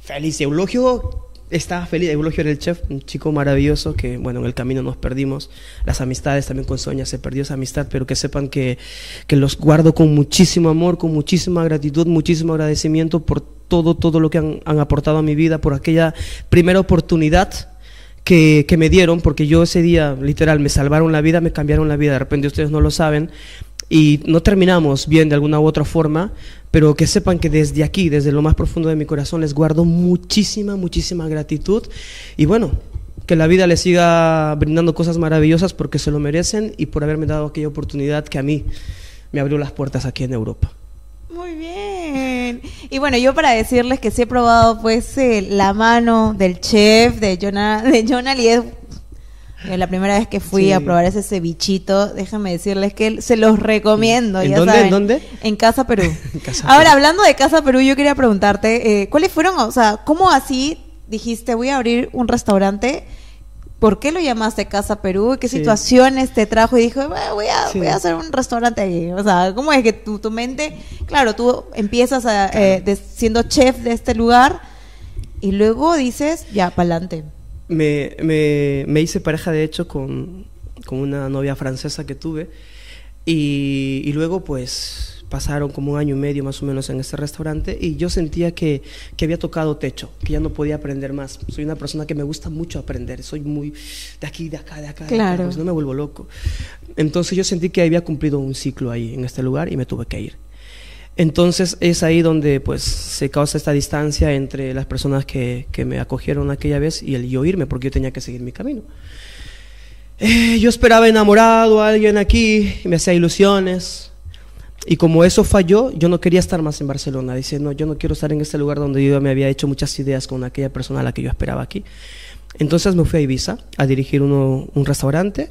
feliz, Eulogio estaba feliz. Eulogio era el chef, un chico maravilloso que, bueno, en el camino nos perdimos. Las amistades también con Sonia, se perdió esa amistad, pero que sepan que, que los guardo con muchísimo amor, con muchísima gratitud, muchísimo agradecimiento por todo, todo lo que han, han aportado a mi vida, por aquella primera oportunidad que, me dieron, porque yo ese día, literal, me salvaron la vida, me cambiaron la vida. De repente ustedes no lo saben, y no terminamos bien de alguna u otra forma, pero que sepan que desde aquí, desde lo más profundo de mi corazón, les guardo muchísima, muchísima gratitud y bueno, que la vida les siga brindando cosas maravillosas porque se lo merecen y por haberme dado aquella oportunidad que a mí me abrió las puertas aquí en Europa. Muy bien. Y bueno, yo para decirles que sí he probado pues eh, la mano del chef de Jonah, de Jonah eh, la primera vez que fui a probar ese cevichito, déjenme decirles que se los recomiendo. ¿En ya dónde? Saben, ¿En dónde? (laughs) En Casa Perú. Ahora, hablando de Casa Perú, yo quería preguntarte, eh, ¿cuáles fueron, o sea, cómo así dijiste, voy a abrir un restaurante? ¿Por qué lo llamaste Casa Perú? ¿Qué situaciones te trajo? Y dijo, voy, a, voy a hacer un restaurante ahí. O sea, ¿cómo es que tu, tu mente, claro, tú empiezas a, eh, siendo chef de este lugar y luego dices, ya, para adelante? me, me, me, hice pareja de hecho con, con, una novia francesa que tuve y, y, luego pues pasaron como un año y medio más o menos en este restaurante y yo sentía que, que había tocado techo, que ya no podía aprender más. Soy una persona que me gusta mucho aprender, soy muy de aquí, de acá, de acá, claro. pues no me vuelvo loco. Entonces yo sentí que había cumplido un ciclo ahí en este lugar y me tuve que ir. Entonces es ahí donde pues se causa esta distancia entre las personas que, que me acogieron aquella vez y el yo irme, porque yo tenía que seguir mi camino. Eh, yo esperaba enamorado a alguien aquí, y me hacía ilusiones. Y como eso falló, yo no quería estar más en Barcelona. Dice, no, yo no quiero estar en este lugar donde yo me había hecho muchas ideas con aquella persona a la que yo esperaba aquí. Entonces me fui a Ibiza a dirigir uno, un restaurante.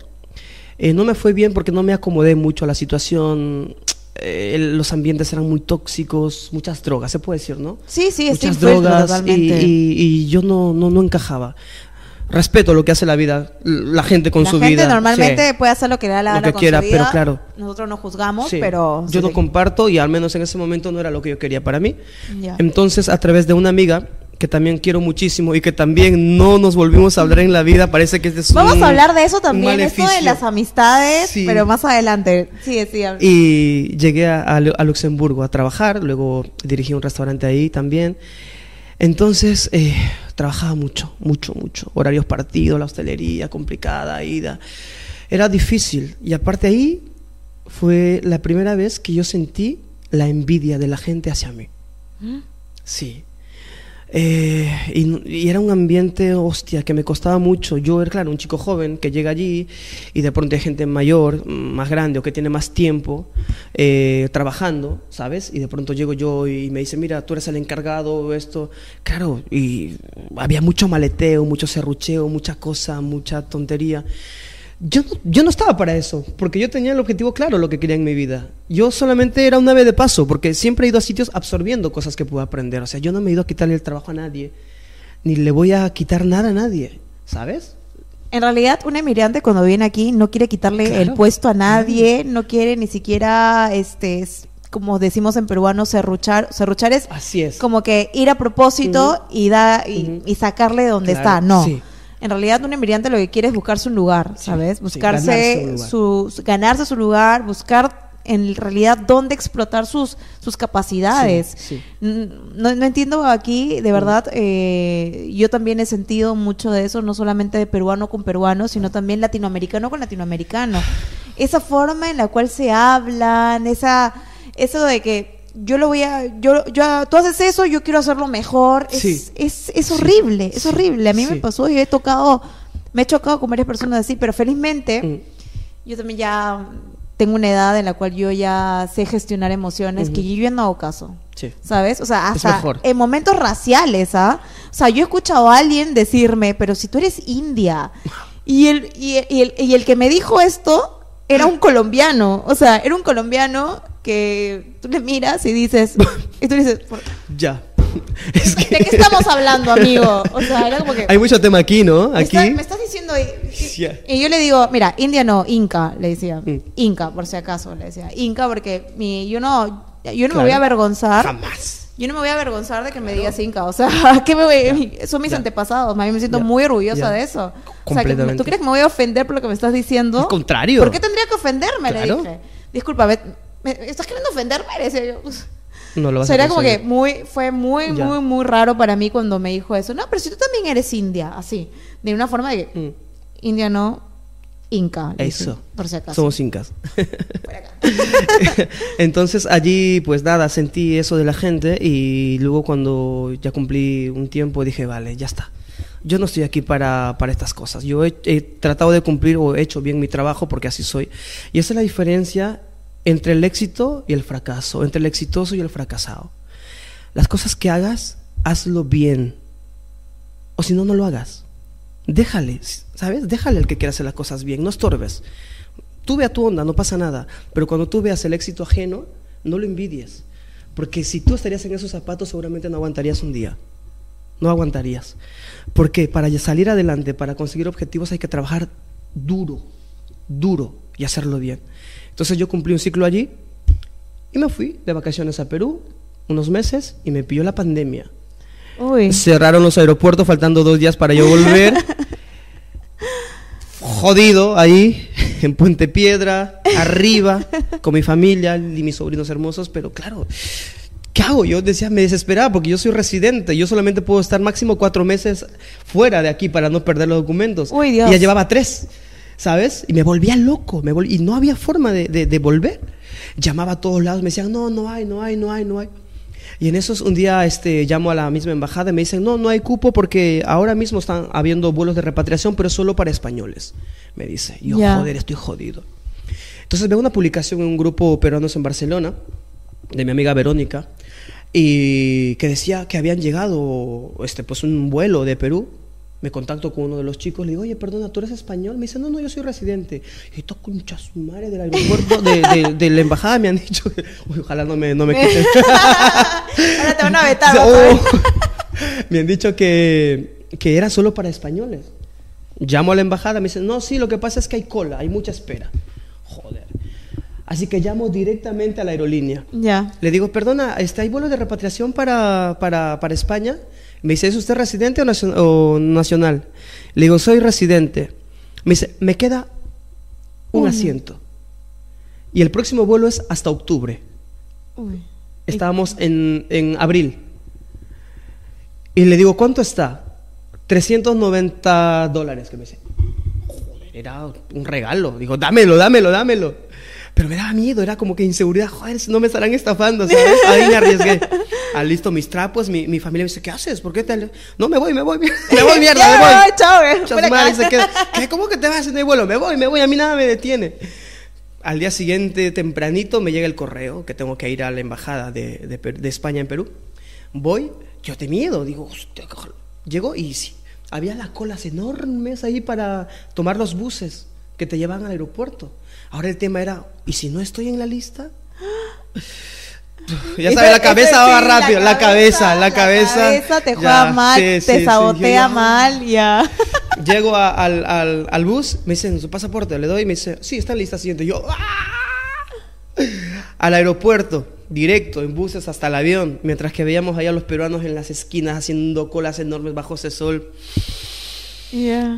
Eh, no me fue bien porque no me acomodé mucho a la situación. Eh, los ambientes eran muy tóxicos, muchas drogas, se puede decir, ¿no? Sí, sí, muchas drogas y, totalmente. y- y yo no, no, no encajaba. Respeto lo que hace la vida, la gente con la su gente vida. normalmente sí. puede hacer lo que le da la Lo gana que con quiera, su vida. pero claro. Nosotros no juzgamos, Sí. pero... yo te- comparto y al menos en ese momento no era lo que yo quería para mí. Entonces, a través de una amiga que también quiero muchísimo y que también no nos volvimos a hablar en la vida, parece que este es Vamos un- a hablar de eso también, esto de las amistades, Sí. pero más adelante. Sí, sí. Y llegué a, a Luxemburgo a trabajar, luego dirigí un restaurante ahí también. Entonces, eh, trabajaba mucho, mucho, mucho. Horarios partidos, la hostelería complicada, ida. Era difícil. Y aparte ahí fue la primera vez que yo sentí la envidia de la gente hacia mí. Sí. Eh, y, y era un ambiente, hostia, que me costaba mucho. Yo era, claro, un chico joven que llega allí y de pronto hay gente mayor, más grande o que tiene más tiempo eh, trabajando, ¿sabes? Y de pronto llego yo y me dice, mira, tú eres el encargado, esto. Claro, y había mucho maleteo, mucho serrucheo, mucha cosa, mucha tontería. Yo no, yo no estaba para eso, porque yo tenía el objetivo claro, lo que quería en mi vida. Yo solamente era un ave de paso, porque siempre he ido a sitios absorbiendo cosas que puedo aprender. O sea, yo no me he ido a quitarle el trabajo a nadie, ni le voy a quitar nada a nadie, ¿sabes? En realidad, un emigrante cuando viene aquí no quiere quitarle Claro. el puesto a nadie, no quiere ni siquiera, este, como decimos en peruano, serruchar. Serruchar es Así es. como que ir a propósito y, da, y, sacarle de donde Claro, está. No. sí. En realidad, un emigrante lo que quiere es buscarse un lugar, ¿sabes? sí, Buscarse ganarse su, su- ganarse su lugar, buscar en realidad dónde explotar sus, sus capacidades. Sí, sí. No, no entiendo aquí, de verdad, eh, yo también he sentido mucho de eso, no solamente de peruano con peruano, sino también latinoamericano con latinoamericano. Esa forma en la cual se hablan, esa, eso de que yo lo voy a, yo, yo, tú haces eso, yo quiero hacerlo mejor, es, Sí. es, es Sí. horrible, es horrible. A mí me pasó, yo he tocado, me he chocado con varias personas así, pero felizmente Mm. yo también ya tengo una edad en la cual yo ya sé gestionar emociones que yo ya no hago caso. Sí. ¿Sabes? O sea, hasta en momentos raciales, ¿ah? O sea, yo he escuchado a alguien decirme, pero si tú eres india. (laughs) Y el, y, y el, y el que me dijo esto era un colombiano. O sea, era un colombiano que tú le miras y dices, (laughs) y tú dices, "¿Por- Ya. (laughs) Es que ¿de qué estamos hablando, amigo? (laughs) O sea, era como que... Hay mucho tema aquí, ¿no? Me, Aquí. está- me estás diciendo. Y, y- Ya. y yo le digo, mira, India no, Inca, le decía. Mm. Inca, por si acaso, le decía. Inca, porque mi, yo no, yo no Claro. me voy a avergonzar. Jamás. Yo no me voy a avergonzar de que me digas Inca. O sea, ¿qué me voy- son mis Ya. antepasados. A mí me siento muy orgullosa de eso. O sea, que. ¿tú crees que me voy a ofender por lo que me estás diciendo? Al contrario. ¿Por qué tendría que ofenderme? Claro. Le dije. Disculpa, ¿me, me- estás queriendo ofenderme? Decía yo. No lo vas sea, a como que muy, fue muy, Ya. muy, muy raro para mí cuando me dijo eso. No, pero si tú también eres india, así. De una forma de que Mm. india no, inca. le dije, Eso. Por si acaso. Somos incas. Por acá. (laughs) Entonces allí, pues nada, sentí eso de la gente y luego cuando ya cumplí un tiempo dije, vale, ya está. Yo no estoy aquí para, para estas cosas. Yo he, he tratado de cumplir o he hecho bien mi trabajo porque así soy. Y esa es la diferencia entre el éxito y el fracaso, entre el exitoso y el fracasado. Las cosas que hagas, hazlo bien. O si no, no lo hagas. Déjale, ¿sabes? Déjale al que quiera hacer las cosas bien, no estorbes. Tú ve a tu onda, no pasa nada. Pero cuando tú veas el éxito ajeno, no lo envidies. Porque si tú estarías en esos zapatos, seguramente no aguantarías un día. No aguantarías. Porque para salir adelante, para conseguir objetivos, hay que trabajar duro, duro y hacerlo bien. Entonces yo cumplí un ciclo allí y me fui de vacaciones a Perú unos meses y me pilló la pandemia. Uy. Cerraron los aeropuertos faltando dos días para yo volver. (laughs) Jodido ahí, (laughs) en Puente Piedra, arriba, con mi familia y mis sobrinos hermosos, pero claro, ¿qué hago? Yo decía, me desesperaba porque yo soy residente, yo solamente puedo estar máximo cuatro meses fuera de aquí para no perder los documentos. Uy, Dios. Y ya llevaba tres. ¿Sabes? Y me volvía loco, me y no había forma de, de- de volver. Llamaba a todos lados, me decían, no, no hay, no hay, no hay, no hay. Y en esos un día este, llamo a la misma embajada y me dicen, no, no hay cupo porque ahora mismo están habiendo vuelos de repatriación, pero solo para españoles. Me dice, yo joder, estoy jodido. Entonces veo una publicación en un grupo peruanos en Barcelona, de mi amiga Verónica, y que decía que habían llegado este, pues un vuelo de Perú. Me contacto con uno de los chicos, le digo, oye, perdona, ¿tú eres español? Me dice, no, no, yo soy residente. Y esto concha su madre del aeropuerto, de, de- de la embajada me han dicho, uy, ojalá no me, no me quiten. (laughs) Ahora te van a vetar. (laughs) Oh. (laughs) me han dicho que, que era solo para españoles. Llamo a la embajada, me dicen, no, sí, lo que pasa es que hay cola, hay mucha espera. Joder. Así que llamo directamente a la aerolínea. Ya. Le digo, perdona, este, ¿hay vuelo de repatriación para, para, para España? Me dice, ¿es usted residente o, nacio- o nacional? Le digo, soy residente. Me dice, me queda un asiento. Y el próximo vuelo es hasta octubre. Uy. Estábamos en, en abril. Y le digo, ¿cuánto está? 390 dólares, que me dice. Joder, era un regalo. Digo, dámelo, dámelo, dámelo. Pero me daba miedo, era como que inseguridad. Joder, no me estarán estafando, ¿sabes? Ahí me arriesgué. (laughs) Ah, listo mis trapos, mi, mi familia me dice, ¿qué haces? ¿Por qué te...? ale-?" No, me voy, me voy, (laughs) me voy, mierda, me voy. chao, eh, queda. (laughs) ¿Qué? ¿Cómo que te vas en el vuelo? Me voy, me voy, a mí nada me detiene. Al día siguiente, tempranito, me llega el correo que tengo que ir a la embajada de, de de España en Perú. Voy, yo de miedo, digo, hostia, qué jal-". llego y sí, había las colas enormes ahí para tomar los buses que te llevan al aeropuerto. Ahora el tema era, ¿y si no estoy en la lista? (gasps) (laughs) (laughs) Ya sabes, la cabeza va rápido, la cabeza, la cabeza. La cabeza te juega mal, te sabotea mal, ya. (laughs) Llego al, al- al bus, me dicen su pasaporte, le doy y me dice, sí, está lista siguiente. Yo, ¡ah! al aeropuerto, directo, en buses hasta el avión, mientras que veíamos allá a los peruanos en las esquinas haciendo colas enormes bajo ese sol.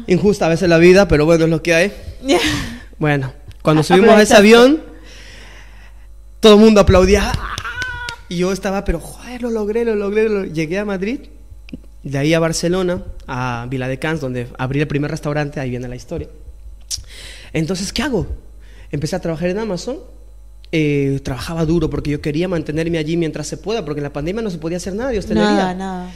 Injusta a veces la vida, pero bueno, es lo que hay. Bueno, cuando (laughs) subimos a ese avión, todo el mundo aplaudía. Y yo estaba, pero joder, lo logré, lo logré. lo- Llegué a Madrid, de ahí a Barcelona, a Viladecans, donde abrí el primer restaurante, ahí viene la historia. Entonces, ¿qué hago? Empecé a trabajar en Amazon. eh, trabajaba duro porque yo quería mantenerme allí mientras se pueda, porque en la pandemia no se podía hacer nada de hostelería. Nada, nada.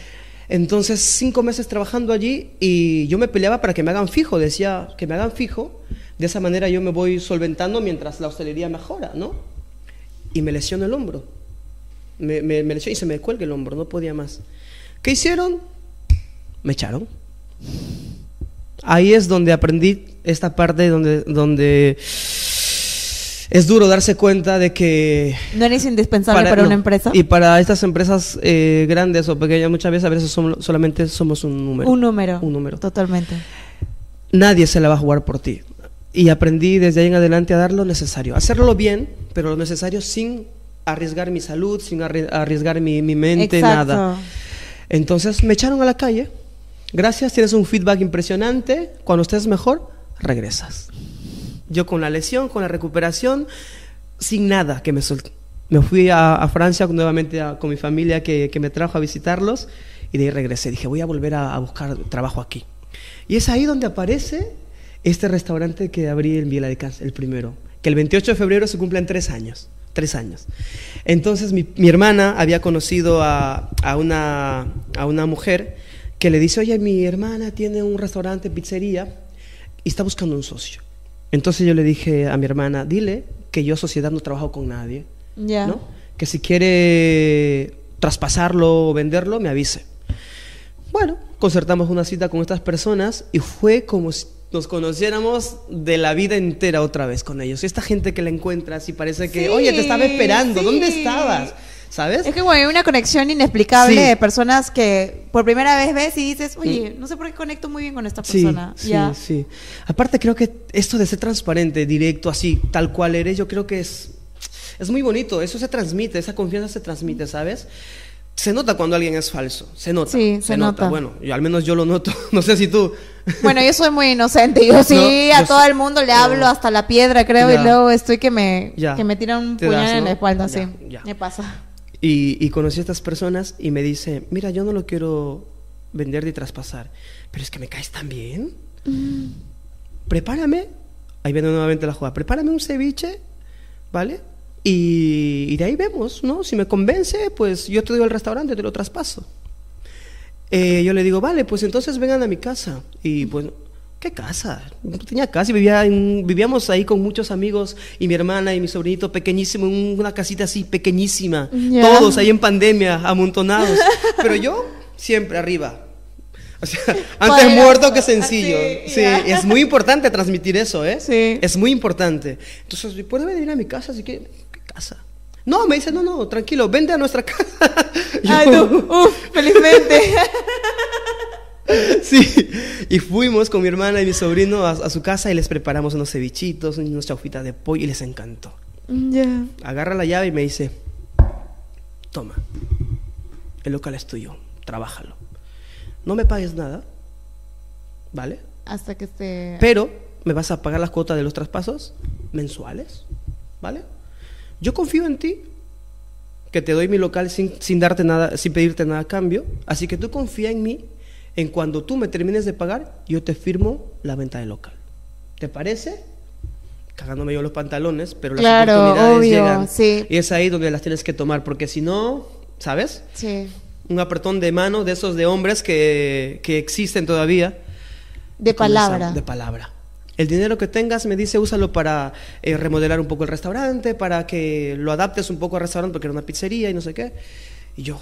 Entonces, cinco meses trabajando allí y yo me peleaba para que me hagan fijo. Decía que me hagan fijo. De esa manera yo me voy solventando mientras la hostelería mejora, ¿no? Y me lesionó el hombro. Me, me, me y se me cuelga el hombro, no podía más. ¿Qué hicieron? Me echaron. Ahí es donde aprendí esta parte donde, donde es duro darse cuenta de que No eres indispensable para, no. una empresa. Y para estas empresas eh, grandes o pequeñas, muchas veces a veces solamente somos un número. un número. Un número. Totalmente. Nadie se la va a jugar por ti. Y aprendí desde ahí en adelante a dar lo necesario. Hacerlo bien, pero lo necesario sin arriesgar mi salud, sin arri- arriesgar mi, mi mente, Exacto. nada. Entonces me echaron a la calle. Gracias, tienes un feedback impresionante. Cuando estés mejor, regresas. Yo con la lesión, con la recuperación, sin nada que me solté. Me fui a, a Francia nuevamente a- con mi familia que, que me trajo a visitarlos y de ahí regresé. Dije, voy a volver a, a buscar trabajo aquí. Y es ahí donde aparece este restaurante que abrí en Vila de Cans, el primero, que el 28 de febrero se cumplen tres años. Tres años. Entonces mi, mi hermana había conocido a, a una, a una mujer que le dice, oye, mi hermana tiene un restaurante, pizzería, y está buscando un socio. Entonces yo le dije a mi hermana, dile que yo sociedad no trabajo con nadie, Ya. ¿no? Que si quiere traspasarlo o venderlo, me avise. Bueno, concertamos una cita con estas personas y fue como si nos conociéramos de la vida entera otra vez con ellos. Esta gente que la encuentras y parece que, Sí, oye, te estaba esperando, ¿dónde estabas? ¿Sabes? Es que bueno, hay una conexión inexplicable Sí. de personas que por primera vez ves y dices, oye, no sé por qué conecto muy bien con esta persona. sí, ya. sí. Aparte creo que esto de ser transparente, directo, así, tal cual eres, yo creo que es, es muy bonito. Eso se transmite, esa confianza se transmite, ¿sabes? Se nota cuando alguien es falso, se nota. Sí, se nota. Bueno, yo, al menos yo lo noto. (laughs) No sé si tú. Bueno, yo soy muy inocente. Yo (laughs) sí, No, a yo todo sí. el mundo le No. hablo hasta la piedra, creo, Ya. y luego estoy que me, Ya. que me tiran un Te puñal das, en ¿no? la espalda, Ya, sí. Me pasa. Y, y conocí a estas personas y me dice, mira, yo no lo quiero vender ni traspasar, pero es que me caes tan bien. Mm. Prepárame Ahí viene nuevamente la jugada. Prepárame un ceviche, ¿vale? Y, y de ahí vemos, ¿no? Si me convence, pues yo te doy el restaurante, te lo traspaso. Eh, yo le digo, vale, pues entonces vengan a mi casa. Y pues, ¿qué casa? No tenía casa y vivía en- vivíamos ahí con muchos amigos y mi hermana y mi sobrinito pequeñísimo, en una casita así pequeñísima. Todos ahí en pandemia, amontonados. Pero yo siempre arriba. O sea, (laughs) antes Poderoso, muerto que sencillo. así, Sí, es muy importante transmitir eso, ¿eh? Sí. Es muy importante. Entonces, ¿puedes venir a mi casa? Así que, ¿qué casa? No, me dice, no, no, tranquilo, vente a nuestra casa. (laughs) Yo, Ay, tú, uf, felizmente. (laughs) Sí, y fuimos con mi hermana y mi sobrino a, a su casa y les preparamos unos cevichitos, unos chaufitas de pollo y les encantó. ya. Agarra la llave y me dice, toma, el local es tuyo, trabájalo. No me pagues nada, ¿vale? Hasta que esté. Pero me vas a pagar las cuotas de los traspasos mensuales, ¿vale? Yo confío en ti, que te doy mi local sin, sin darte nada, sin pedirte nada a cambio, así que tú confía en mí, en cuando tú me termines de pagar, yo te firmo la venta del local. ¿Te parece? Cagándome yo los pantalones, pero las Claro, oportunidades obvio, llegan. sí. Y es ahí donde las tienes que tomar, porque si no, ¿sabes? Sí. Un apretón de mano de esos de hombres que, que existen todavía. De palabra. De palabra. El dinero que tengas, me dice, úsalo para eh, remodelar un poco el restaurante, para que lo adaptes un poco al restaurante, porque era una pizzería y no sé qué. Y yo,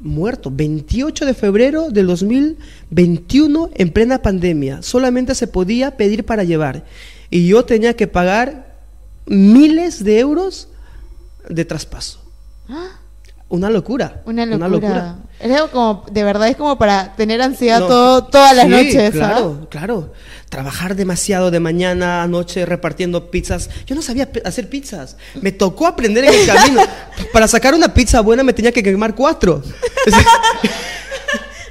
muerto. 28 de febrero del 2021, en plena pandemia. Solamente se podía pedir para llevar. Y yo tenía que pagar miles de euros de traspaso. Ah, Una locura. Una locura. Es algo como, de verdad, es como para tener ansiedad No. todo, todas las Sí, noches. Claro, claro. Trabajar demasiado de mañana a noche repartiendo pizzas. Yo no sabía hacer pizzas. Me tocó aprender en el camino. (laughs) Para sacar una pizza buena me tenía que quemar cuatro. (laughs)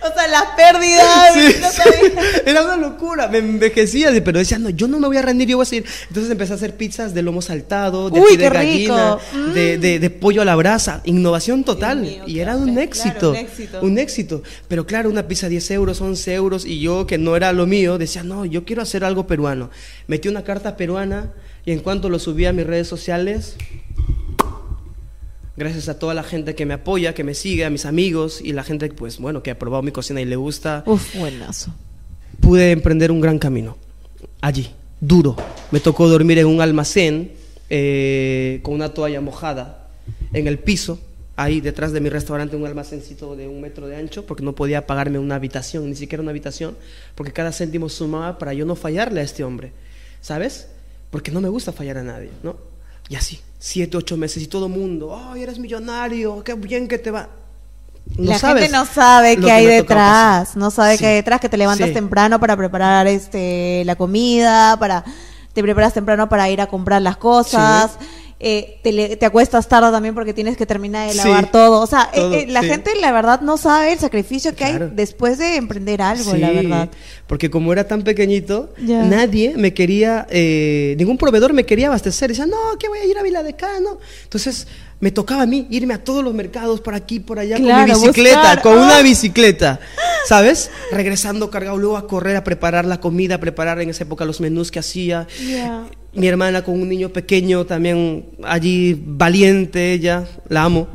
O sea, las pérdidas. (laughs) Sí, no sí. sabía. (laughs) Era una locura, me envejecía, pero decía, no, yo no me voy a rendir, yo voy a seguir. Entonces empecé a hacer pizzas de lomo saltado, de Uy, de gallina. Mm. de, de- de pollo a la brasa, innovación total. Mío, y era un Claro, éxito, un éxito. un éxito. Pero claro, una pizza 10 euros, 11 euros, y yo que no era lo mío, decía, no, yo quiero hacer algo peruano. Metí una carta peruana y en cuanto lo subí a mis redes sociales, gracias a toda la gente que me apoya, que me sigue, a mis amigos y la gente, pues bueno, que ha probado mi cocina y le gusta, Uf, buenazo. pude emprender un gran camino. Allí, duro. Me tocó dormir en un almacén eh, con una toalla mojada en el piso, ahí detrás de mi restaurante, un almacencito de un metro de ancho, porque no podía pagarme una habitación, ni siquiera una habitación, porque cada céntimo sumaba para yo no fallarle a este hombre, ¿sabes? Porque no me gusta fallar a nadie, ¿no? Y así, siete, ocho meses y todo el mundo, ¡ay, eres millonario! ¡Qué bien que te va! No la sabes gente no sabe qué hay detrás, no sabe Sí. qué hay detrás, que te levantas Sí. temprano para preparar este la comida, para te preparas temprano para ir a comprar las cosas, eh, te, le- te acuestas tarde también porque tienes que terminar de Sí. lavar todo, o sea, eh, Todo, eh, la sí. gente la verdad no sabe el sacrificio que Claro. hay después de emprender algo, Sí, la verdad. Porque como era tan pequeñito, nadie me quería, eh, ningún proveedor me quería abastecer. Decía, no, que voy a ir a Viladecano. Entonces me tocaba a mí irme a todos los mercados, por aquí, por allá, con mi bicicleta, buscar. con Ah. una bicicleta, (laughs) ¿sabes? Regresando cargado luego a correr, a preparar la comida, a preparar en esa época los menús que hacía. Mi hermana con un niño pequeño también allí, valiente ella, la amo.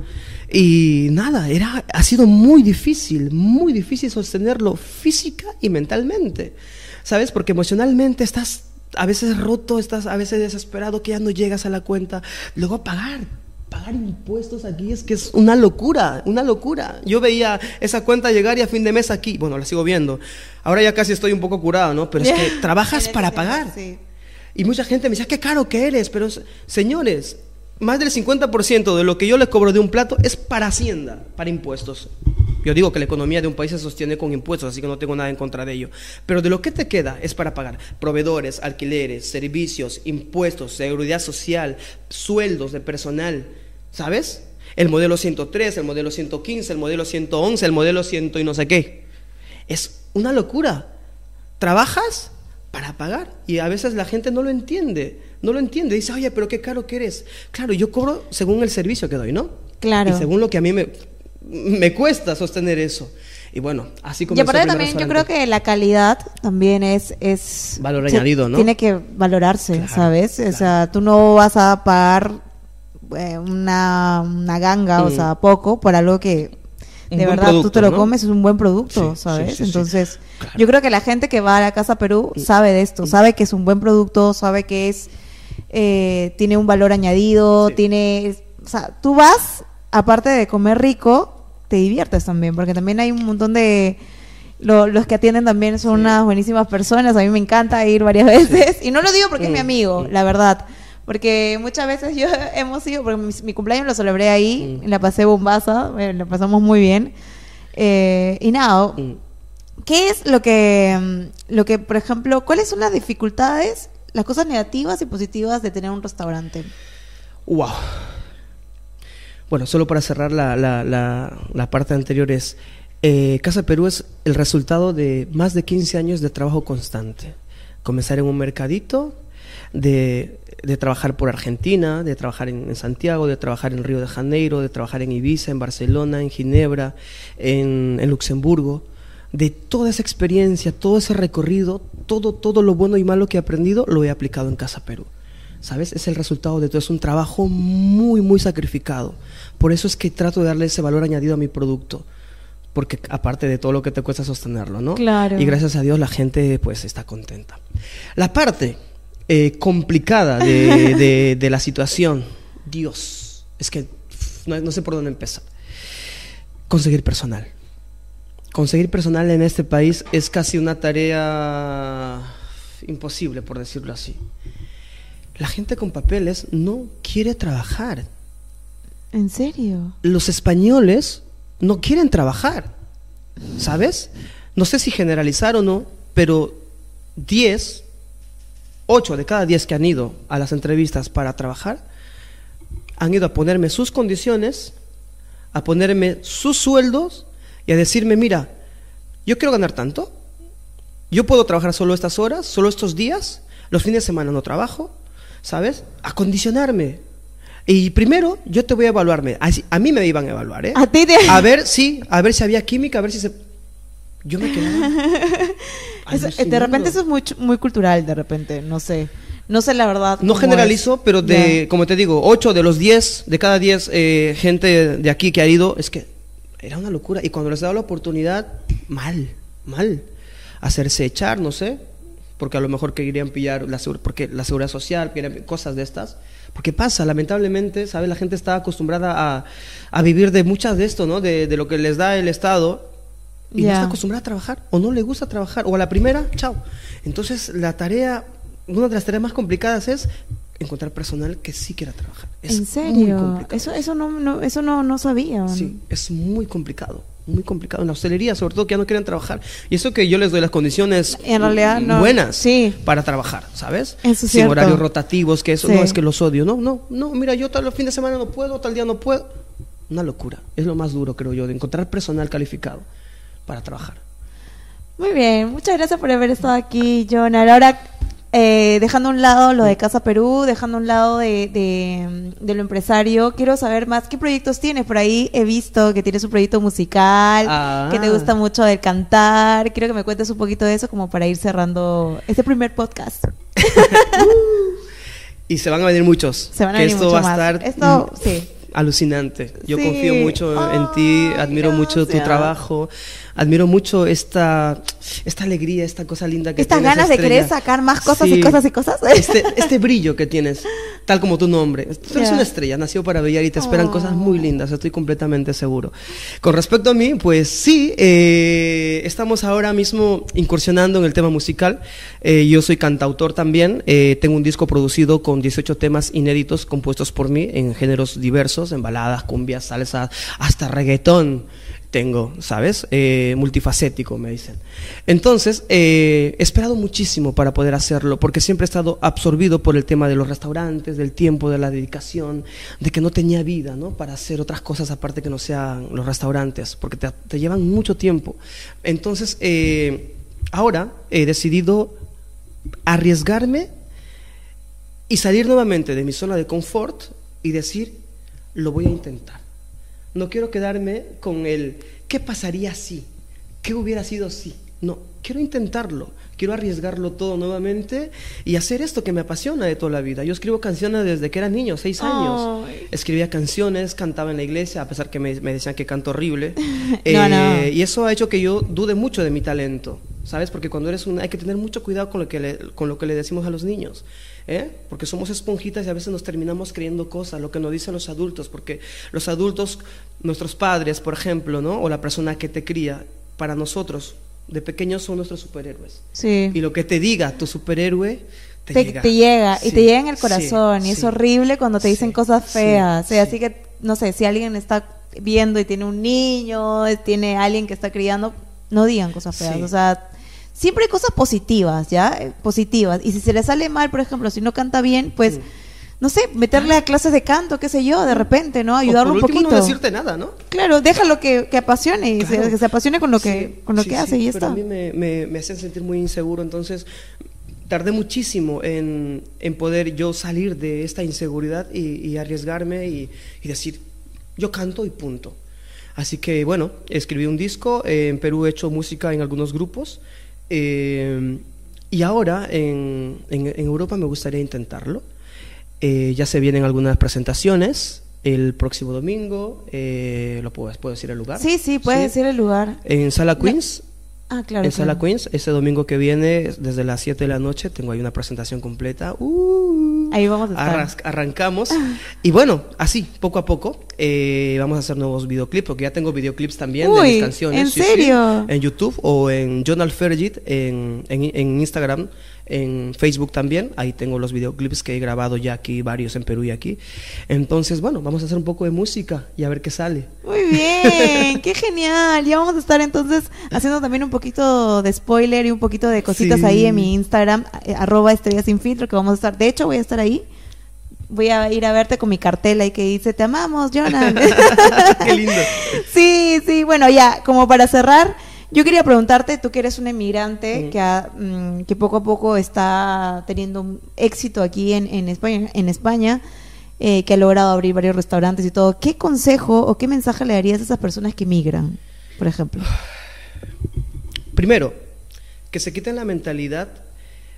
Y nada, era, ha sido muy difícil, muy difícil sostenerlo física y mentalmente. ¿Sabes? Porque emocionalmente estás a veces roto, estás a veces desesperado que ya no llegas a la cuenta. Luego pagar, pagar impuestos aquí es que es una locura, una locura. Yo veía esa cuenta llegar y a fin de mes aquí, bueno, la sigo viendo. Ahora ya casi estoy un poco curado, ¿no? Pero es que (laughs) trabajas para pagar. Y mucha gente me decía, qué caro que eres, pero señores, más del 50% de lo que yo les cobro de un plato es para Hacienda, para impuestos. Yo digo que la economía de un país se sostiene con impuestos, así que no tengo nada en contra de ello. Pero de lo que te queda es para pagar proveedores, alquileres, servicios, impuestos, seguridad social, sueldos de personal, ¿sabes? El modelo 103, el modelo 115, el modelo 111, el modelo 100 y no sé qué. Es una locura. Trabajas para pagar y a veces la gente no lo entiende, no lo entiende. Dice, oye, pero qué caro que eres. Claro, yo cobro según el servicio que doy, ¿no? Claro. Y según lo que a mí me, me cuesta sostener eso. Y bueno, así Y comenzó aparte también yo creo que la calidad también es... es Valor añadido, ¿no? Tiene que valorarse, Claro, ¿sabes? claro. O sea, tú no vas a pagar eh, una, una ganga, o sea, poco, por algo que de verdad tú producto, te lo ¿no? comes, es un buen producto, Sí, ¿sabes? sí, sí, sí. Entonces, Claro. Yo creo que la gente que va a la Casa Perú sabe de esto, sabe que es un buen producto, sabe que es eh, tiene un valor añadido, tiene, o sea, tú vas, aparte de comer rico, te diviertes también, porque también hay un montón de lo- los que atienden también son unas buenísimas personas, a mí me encanta ir varias (laughs) veces, y no lo digo porque es mi amigo, la verdad, porque muchas veces yo (laughs) hemos ido, porque mi, mi cumpleaños lo celebré ahí, Mm. la pasé bombaza, eh, la pasamos muy bien, eh, y nada, Mm. ¿Qué es lo que, mm, lo que, por ejemplo, cuáles son las dificultades, las cosas negativas y positivas de tener un restaurante? Wow. Bueno, solo para cerrar la, la, la, la parte anterior es, eh, Casa Perú es el resultado de más de 15 años de trabajo constante. Comenzar en un mercadito, de, de trabajar por Argentina, de trabajar en, en Santiago, de trabajar en Río de Janeiro, de trabajar en Ibiza, en Barcelona, en Ginebra, en, en Luxemburgo. De toda esa experiencia, todo ese recorrido, todo, todo lo bueno y malo que he aprendido, lo he aplicado en Casa Perú. ¿Sabes? Es el resultado de todo. Es un trabajo muy, muy sacrificado. Por eso es que trato de darle ese valor añadido a mi producto. Porque aparte de todo lo que te cuesta sostenerlo, ¿no? Claro. Y gracias a Dios la gente pues está contenta. La parte eh, complicada de, (laughs) de- de la situación, Dios, es que no, no sé por dónde empezar. Conseguir personal. Conseguir personal en este país es casi una tarea imposible, por decirlo así. La gente con papeles no quiere trabajar. ¿En serio? Los españoles no quieren trabajar, ¿sabes? No sé si generalizar o no, pero 10, 8 de cada 10 que han ido a las entrevistas para trabajar, han ido a ponerme sus condiciones, a ponerme sus sueldos y a decirme, mira, yo quiero ganar tanto, yo puedo trabajar solo estas horas, solo estos días, los fines de semana no trabajo, ¿sabes? A condicionarme. Y primero yo te voy a evaluarme. Así- A mí me iban a evaluar, ¿eh? A ti te- A ver, sí, a ver si había química, a ver si se... Yo me quedaba... (laughs) Eso- eh, de repente eso es muy, muy cultural, de repente, no sé. No sé la verdad. No generalizo, es. pero de, como te digo, 8 de los 10, de cada 10 eh, gente de aquí que ha ido, es que era una locura. Y cuando les daba la oportunidad, mal, mal. Hacerse echar, no sé, porque a lo mejor querían pillar la, porque la seguridad social, cosas de estas. Porque pasa, lamentablemente, ¿sabes? La gente está acostumbrada a, a vivir de muchas de esto, ¿no? De, de lo que les da el Estado. Y no Ya. está acostumbrada a trabajar, o no le gusta trabajar, o a la primera, chao. Entonces, la tarea, una de las tareas más complicadas es encontrar personal que sí quiera trabajar. Es ¿En muy serio? complicado. Eso, eso no, no, eso no, no sabía. Sí, es muy complicado, muy complicado. En la hostelería, sobre todo, que ya no quieren trabajar. Y eso que yo les doy las condiciones En realidad, no. buenas Sí. para trabajar, ¿sabes? Eso es Sin horarios rotativos, que eso Sí. no es que los odio. No, no, no, mira, yo tal fin de semana no puedo, tal día no puedo. Una locura. Es lo más duro, creo yo, de encontrar personal calificado para trabajar. Muy bien, muchas gracias por haber estado aquí, John. Ahora, eh, dejando a un lado lo de Casa Perú, dejando a un lado de, de, de lo empresario, quiero saber más qué proyectos tienes. Por ahí he visto que tienes un proyecto musical, Ah. que te gusta mucho el cantar. Quiero que me cuentes un poquito de eso como para ir cerrando este primer podcast. (laughs) Y se van a venir muchos. Se van a que venir esto mucho va a estar Esto, mm, sí. alucinante. Yo Sí. confío mucho en ti, admiro mucho tu trabajo, admiro mucho esta, esta alegría, esta cosa linda que Estas ganas de querer sacar más cosas y cosas y cosas. Este, este brillo que tienes, tal como tu nombre. Tú eres una estrella, nació para brillar y te esperan Oh. cosas muy lindas, estoy completamente seguro. Con respecto a mí, pues sí, eh, estamos ahora mismo incursionando en el tema musical. Eh, yo soy cantautor también, eh, tengo un disco producido con 18 temas inéditos compuestos por mí en géneros diversos, en baladas, cumbias, salsa, hasta reggaetón tengo, ¿sabes? Eh, multifacético, me dicen. Entonces, eh, he esperado muchísimo para poder hacerlo, porque siempre he estado absorbido por el tema de los restaurantes, del tiempo, de la dedicación, de que no tenía vida, ¿no? Para hacer otras cosas aparte que no sean los restaurantes, porque te, llevan mucho tiempo. Entonces, eh, ahora he decidido arriesgarme y salir nuevamente de mi zona de confort y decir, lo voy a intentar. No quiero quedarme con el, ¿qué pasaría si? ¿qué hubiera sido si? No, quiero intentarlo, quiero arriesgarlo todo nuevamente y hacer esto que me apasiona de toda la vida. Yo escribo canciones desde que era niño, seis años. Escribía canciones, cantaba en la iglesia, a pesar que me, me decían que canto horrible. (laughs) No, no. Y eso ha hecho que yo dude mucho de mi talento, ¿sabes? Porque cuando eres un... Hay que tener mucho cuidado con lo que le, con lo que le decimos a los niños, ¿eh? Porque somos esponjitas y a veces nos terminamos creyendo cosas, lo que nos dicen los adultos, porque los adultos, nuestros padres, por ejemplo, ¿no? O la persona que te cría, para nosotros, de pequeños son nuestros superhéroes. Sí. Y lo que te diga tu superhéroe, te, te, llega. te llega y te llega en el sí, corazón y es sí. horrible cuando te dicen cosas feas. Así que, no sé, si alguien está viendo y tiene un niño, tiene alguien que está criando, no digan cosas feas. Sí. O sea, siempre hay cosas positivas, ¿ya? Positivas. Y si se le sale mal, por ejemplo, si no canta bien, pues, no sé, meterle a clases de canto, qué sé yo, de repente, ¿no? Ayudarlo un poquito. no decirte nada, ¿no? Claro, déjalo que, que apasione y se- Claro. que se apasione con lo que, Sí, con lo sí, que hace y pero está. a mí me, me, me sentir muy inseguro, entonces tardé muchísimo en, en poder yo salir de esta inseguridad y, y arriesgarme y, y decir, yo canto y punto. Así que bueno, escribí un disco, eh, en Perú he hecho música en algunos grupos eh, y ahora en, en- en Europa me gustaría intentarlo. Eh, ya se vienen algunas presentaciones. El próximo domingo, eh, ¿lo puedo, puedo decir el lugar? Sí, sí, puedes decir el lugar. En Sala Queens, Ah, claro. en Sala. Queens, ese domingo que viene, desde las 7 de la noche, tengo ahí una presentación completa. Uh, Ahí vamos a estar. arrancamos. Y bueno, así, poco a poco, eh, vamos a hacer nuevos videoclips, porque ya tengo videoclips también de mis canciones. ¿en sí, sí, serio? en YouTube o en Jonal Fergit, en, en, en Instagram, en Facebook también. Ahí tengo los videoclips que he grabado ya aquí, varios en Perú y aquí. Entonces, bueno, vamos a hacer un poco de música y a ver qué sale. Muy bien, qué genial. Ya vamos a estar entonces haciendo también un poquito de spoiler y un poquito de cositas Sí. ahí en mi Instagram, eh, arroba estrella sin filtro, que vamos a estar. De hecho, voy a estar ahí. Voy a ir a verte con mi cartel ahí que dice, te amamos, Jonah. (laughs) qué lindo. (laughs) Sí, sí, bueno, ya, como para cerrar, yo quería preguntarte, tú que eres un emigrante Mm. que, ha, mm, que poco a poco está teniendo un éxito aquí en, en España, en España eh, que ha logrado abrir varios restaurantes y todo, ¿qué consejo o qué mensaje le darías a esas personas que emigran, por ejemplo? Primero, que se quiten la mentalidad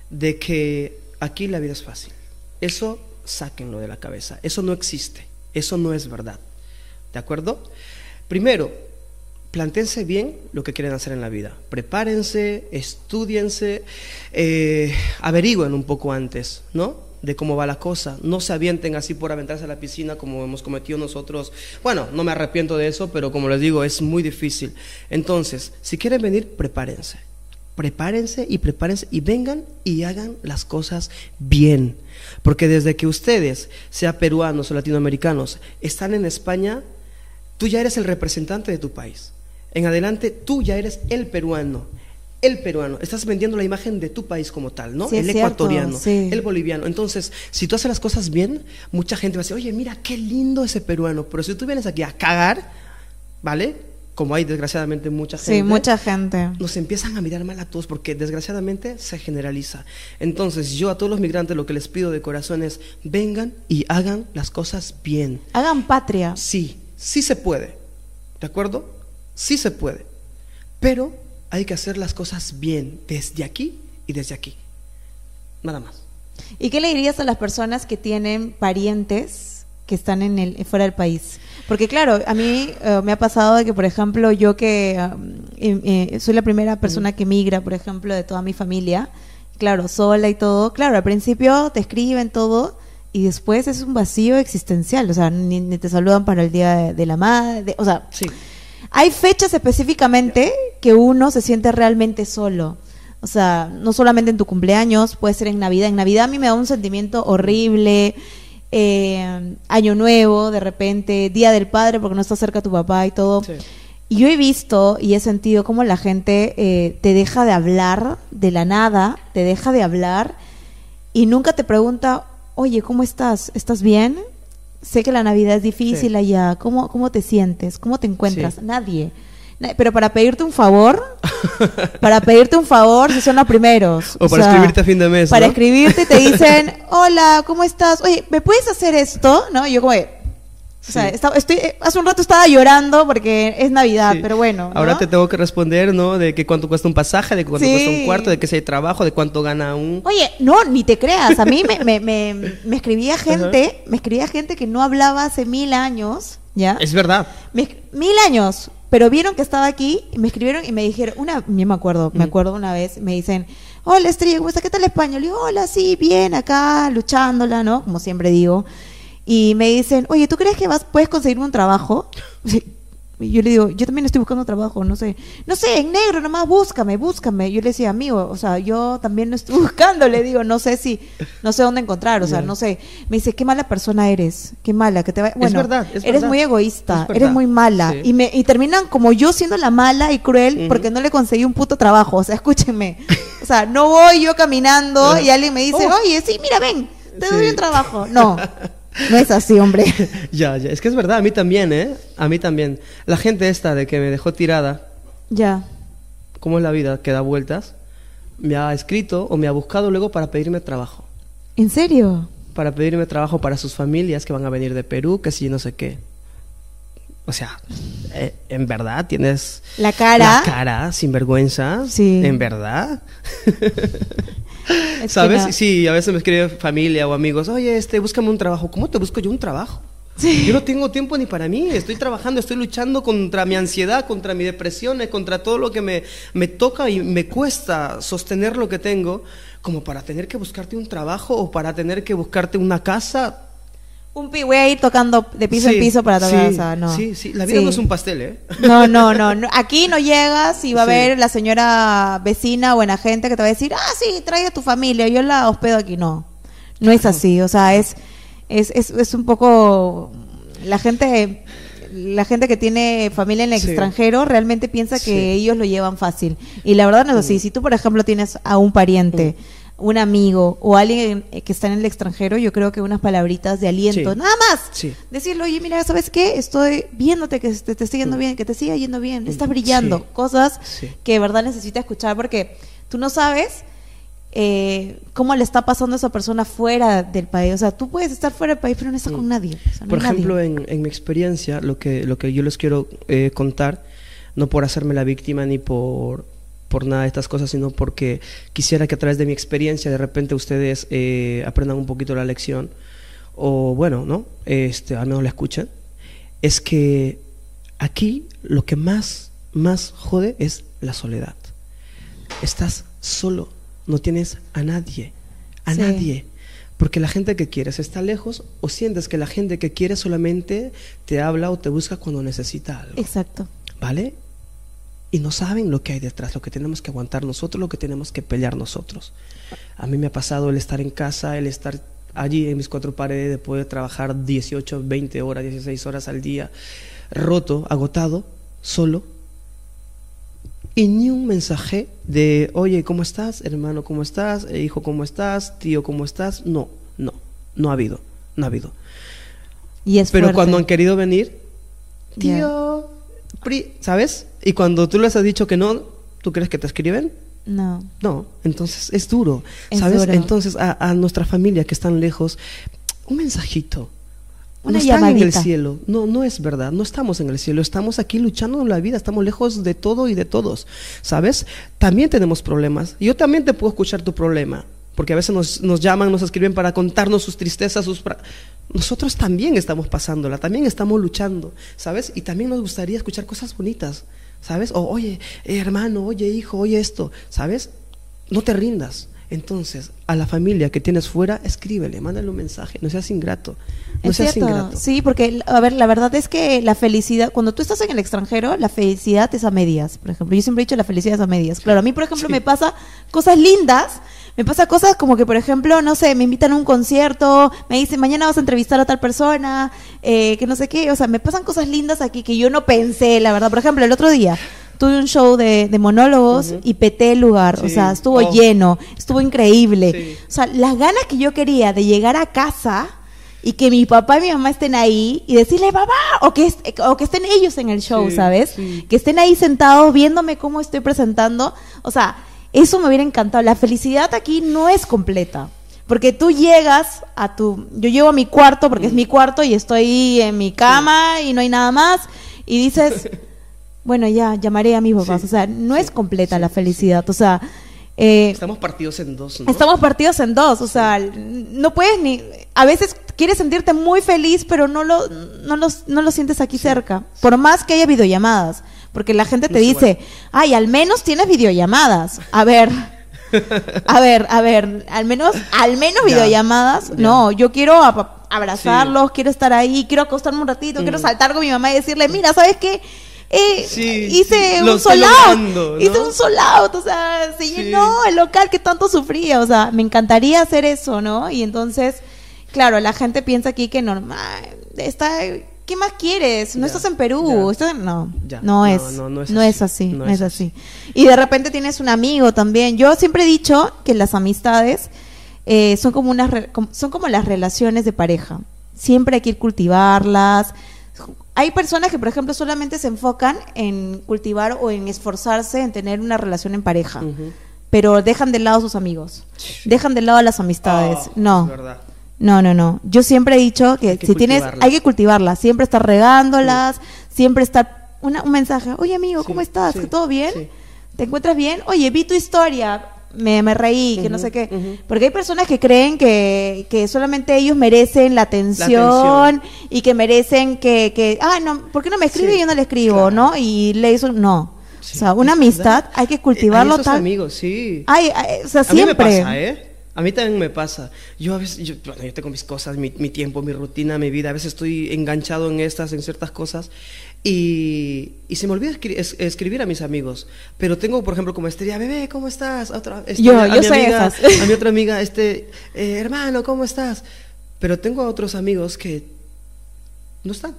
de que aquí la vida es fácil. Eso sáquenlo de la cabeza. Eso no existe. Eso no es verdad. ¿De acuerdo? Primero, plantéense bien lo que quieren hacer en la vida. Prepárense, estudiense, eh, averigüen un poco antes, ¿no? De cómo va la cosa. No se avienten así por aventarse a la piscina como hemos cometido nosotros. Bueno, no me arrepiento de eso, pero como les digo, es muy difícil. Entonces, si quieren venir, prepárense. Prepárense y prepárense y vengan y hagan las cosas bien. Porque desde que ustedes, sea peruanos o latinoamericanos, están en España, tú ya eres el representante de tu país. En adelante, tú ya eres el peruano. El peruano, estás vendiendo la imagen de tu país como tal, ¿no? Sí, el cierto, ecuatoriano, sí. el boliviano. Entonces, si tú haces las cosas bien, mucha gente va a decir, oye, mira qué lindo ese peruano. Pero si tú vienes aquí a cagar, ¿vale? Como hay desgraciadamente mucha gente. Sí, mucha gente. Nos empiezan a mirar mal a todos porque desgraciadamente se generaliza. Entonces, yo a todos los migrantes lo que les pido de corazón es vengan y hagan las cosas bien. Hagan patria. Sí, sí se puede. ¿De acuerdo? Sí se puede. Pero hay que hacer las cosas bien desde aquí y desde aquí. Nada más. ¿Y qué le dirías a las personas que tienen parientes que están en el fuera del país? Porque claro, a mí eh, me ha pasado de que, por ejemplo, yo que um, eh, eh, soy la primera persona que migra, por ejemplo, de toda mi familia, claro, sola y todo, claro, al principio te escriben todo y después es un vacío existencial, o sea, ni, ni te saludan para el día de, de la madre, o sea, Sí. Hay fechas específicamente que uno se siente realmente solo. O sea, no solamente en tu cumpleaños, puede ser en Navidad. En Navidad a mí me da un sentimiento horrible. eh, año Nuevo, de repente, Día del Padre, porque no está cerca tu papá y todo. Sí. Y yo he visto y he sentido cómo la gente eh, te deja de hablar de la nada, te deja de hablar y nunca te pregunta, oye, ¿cómo estás? ¿Estás bien? Sé que la Navidad es difícil Sí. allá. ¿Cómo, ¿Cómo te sientes? ¿Cómo te encuentras? Sí. Nadie. Na- Pero para pedirte un favor, (laughs) para pedirte un favor, si son los primeros. O para escribirte a fin de mes, Para ¿no? escribirte te dicen, (laughs) hola, ¿cómo estás? Oye, ¿me puedes hacer esto? ¿No? Y yo como, O sea, estaba- estoy, eh, hace un rato estaba llorando porque es Navidad, Sí. pero bueno. ¿no? Ahora te tengo que responder, ¿no? De que cuánto cuesta un pasaje, de cuánto Sí. cuesta un cuarto, de que si hay trabajo, de cuánto gana un... Oye, no, ni te creas. A mí me, me, me, me escribía gente, me escribía gente que no hablaba hace mil años, ¿ya? Es verdad. Me mil años, pero vieron que estaba aquí y me escribieron y me dijeron, una, yo me acuerdo, me Mm. acuerdo una vez, me dicen, hola Estrella, ¿cómo estás? ¿Qué tal español? Y yo, hola, sí, bien, acá, luchándola, ¿no? Como siempre digo. Y me dicen, oye, ¿tú crees que vas, puedes conseguirme un trabajo? Sí. Y yo le digo, yo también estoy buscando trabajo, no sé. No sé, en negro nomás, búscame, búscame. Yo le decía, amigo, o sea, yo también lo estoy (laughs) buscando. Le digo, no sé si, no sé dónde encontrar, o sea, no sé. Me dice, qué mala persona eres, qué mala, que te va... Bueno, verdad, es eres verdad. muy egoísta, Es eres muy mala. Sí. Y, me, y terminan como yo siendo la mala y cruel porque no le conseguí un puto trabajo. O sea, escúchenme. O sea, no voy yo caminando (laughs) y alguien me dice, Oh. oye, sí, mira, ven, te Sí. doy un trabajo. No, (laughs) no es así, hombre. (laughs) Ya, ya. Es que es verdad, a mí también, ¿eh? A mí también. La gente esta de que me dejó tirada, ya. ¿cómo es la vida? Que da vueltas. Me ha escrito o me ha buscado luego para pedirme trabajo. ¿En serio? Para pedirme trabajo para sus familias que van a venir de Perú, que si no sé qué. O sea, eh, en verdad tienes La cara. la cara sin vergüenza. Sí. En verdad. (laughs) Es ¿Sabes? no. Sí, a veces me escribe familia o amigos, oye, este, búscame un trabajo. ¿Cómo te busco yo un trabajo? Sí. Yo no tengo tiempo ni para mí, estoy trabajando, estoy luchando contra mi ansiedad, contra mi depresión, eh, contra todo lo que me, me toca y me cuesta sostener lo que tengo, como para tener que buscarte un trabajo o para tener que buscarte una casa. Un pi, voy a ir tocando de piso Sí, en piso para tocar, sí, o sea, no. Sí, sí, la vida Sí. no es un pastel, ¿eh? No, no, no, no. Aquí no llegas y va a haber la señora vecina, buena gente, que te va a decir, ah, sí, trae a tu familia, yo la hospedo aquí. No, no es así. O sea, es, es, es, es un poco la gente, la gente que tiene familia en el Sí. extranjero realmente piensa que Sí. Ellos lo llevan fácil. Y la verdad no es así. Si tú, por ejemplo, tienes a un pariente, un amigo o alguien eh, que está en el extranjero, yo creo que unas palabritas de aliento, Sí. nada más. Sí. Decirle, oye, mira, ¿sabes qué? Estoy viéndote que te, te esté yendo Mm. bien, que te siga yendo bien, estás Mm, brillando. sí. Cosas que de verdad necesita escuchar porque tú no sabes eh, cómo le está pasando a esa persona fuera del país. O sea, tú puedes estar fuera del país, pero no estás con nadie. o sea, no Mm. Por nadie. ejemplo, en, en mi experiencia, lo que, lo que yo les quiero eh, contar, no por hacerme la víctima ni por, por nada de estas cosas, sino porque quisiera que a través de mi experiencia de repente ustedes eh, aprendan un poquito la lección, o bueno, ¿no? Este, al menos la escuchen, es que aquí lo que más, más jode es la soledad. Estás solo, no tienes a nadie, a Sí. nadie. Porque la gente que quieres está lejos o sientes que la gente que quieres solamente te habla o te busca cuando necesita algo. Exacto. ¿Vale? Y no saben lo que hay detrás, lo que tenemos que aguantar nosotros, lo que tenemos que pelear nosotros. A mí me ha pasado el estar en casa, el estar allí en mis cuatro paredes, de poder trabajar 18, 20 horas, 16 horas al día, roto, agotado, solo. Y ni un mensaje de, oye, ¿cómo estás? Hermano, ¿cómo estás? Eh, Hijo, ¿cómo estás? Tío, ¿cómo estás? No, no, no ha habido, no ha habido. Y es Pero fuerte. cuando han querido venir, tío, pri- ¿sabes? Y cuando tú les has dicho que no, ¿tú crees que te escriben? No. No, entonces es duro, Es ¿sabes? duro. Entonces a, a nuestra familia que están lejos, un mensajito. Una no están en el llamadita. cielo, no, no es verdad, no estamos en el cielo, estamos aquí luchando en la vida, estamos lejos de todo y de todos, ¿sabes? También tenemos problemas, yo también te puedo escuchar tu problema, porque a veces nos, nos llaman, nos escriben para contarnos sus tristezas, sus... Nosotros también estamos pasándola, también estamos luchando, ¿sabes? Y también nos gustaría escuchar cosas bonitas, ¿sabes? O, oye, eh, hermano, oye, hijo, oye esto, ¿sabes? No te rindas. Entonces, a la familia que tienes fuera, escríbele, mándale un mensaje, no seas ingrato. No es seas cierto. ingrato. Sí, porque, a ver, la verdad es que la felicidad, cuando tú estás en el extranjero, la felicidad es a medias, por ejemplo. Yo siempre he dicho la felicidad es a medias. Claro, a mí, por ejemplo, Sí. me pasa cosas lindas, me pasa cosas como que, por ejemplo, no sé, me invitan a un concierto, me dicen, mañana vas a entrevistar a tal persona, eh, que no sé qué, o sea, me pasan cosas lindas aquí que yo no pensé, la verdad. Por ejemplo, el otro día tuve un show de, de monólogos y peté el lugar, o sea, estuvo Oh. lleno, estuvo increíble. Sí. O sea, las ganas que yo quería de llegar a casa y que mi papá y mi mamá estén ahí y decirle papá o que o que estén ellos en el show, Sí, ¿sabes? sí. Que estén ahí sentados viéndome cómo estoy presentando, o sea, eso me hubiera encantado. La felicidad aquí no es completa. Porque tú llegas a tu... Yo llego a mi cuarto porque es mi cuarto y estoy en mi cama y no hay nada más y dices, (laughs) bueno, ya llamaré a mis papás. Sí, o sea, no sí, es completa sí, la felicidad. O sea, eh, Estamos partidos en dos, ¿no? Estamos partidos en dos, o sea, no puedes ni... A veces quieres sentirte muy feliz, pero no lo, no lo, no lo sientes aquí cerca. Por más que haya videollamadas. Porque la gente te dice, ay, al menos tienes videollamadas. A ver, a ver, a ver, al menos, al menos (laughs) Ya, videollamadas. ya. No, yo quiero abrazarlos, quiero estar ahí, quiero acostarme un ratito, quiero saltar con mi mamá y decirle, mira, ¿sabes qué? Eh, Sí, hice sí, un logrando, ¿no? hice un sold out, o sea, se llenó el local que tanto sufría, o sea, me encantaría hacer eso, ¿no? Y entonces, claro, la gente piensa aquí que normal, está, ¿qué más quieres? No Ya, estás en Perú, ya. estás- no, Ya, no, no, es, no, no es no es así, no es es así. Y de repente tienes un amigo también. Yo siempre he dicho que las amistades eh, son como unas re- son como las relaciones de pareja. Siempre hay que ir cultivarlas. Hay personas que, por ejemplo, solamente se enfocan en cultivar o en esforzarse en tener una relación en pareja, pero dejan de lado a sus amigos, dejan de lado a las amistades. Oh, no, es verdad. No, no, no. Yo siempre he dicho que, si tienes, hay que cultivarlas, siempre estar regándolas, siempre estar una- un mensaje, oye amigo, ¿cómo Sí, estás? sí, ¿Todo bien? ¿Te encuentras bien? Oye, vi tu historia, me, me reí, que no sé qué. Porque hay personas que creen que, que solamente ellos merecen la atención, atención. y que merecen que, que, ah, no, ¿por qué no me escribe y yo no le escribo, claro. no? Y le hizo, no. O sea, una amistad hay que cultivarlo hay esos tal. amigos, sí. Ay, ay, o sea, A mí siempre. me pasa, ¿eh? A mí también me pasa. Yo a veces, yo, bueno, yo tengo mis cosas, mi, mi tiempo, mi rutina, mi vida. A veces estoy enganchado en estas, en ciertas cosas. Y, y se me olvida escri- es- escribir a mis amigos. Pero tengo, por ejemplo, como Estrella, bebé, ¿cómo estás? Otra, este, Yo- a yo mi soy amiga, esas. A mi otra amiga, este, eh, hermano, ¿cómo estás? Pero tengo a otros amigos que no están.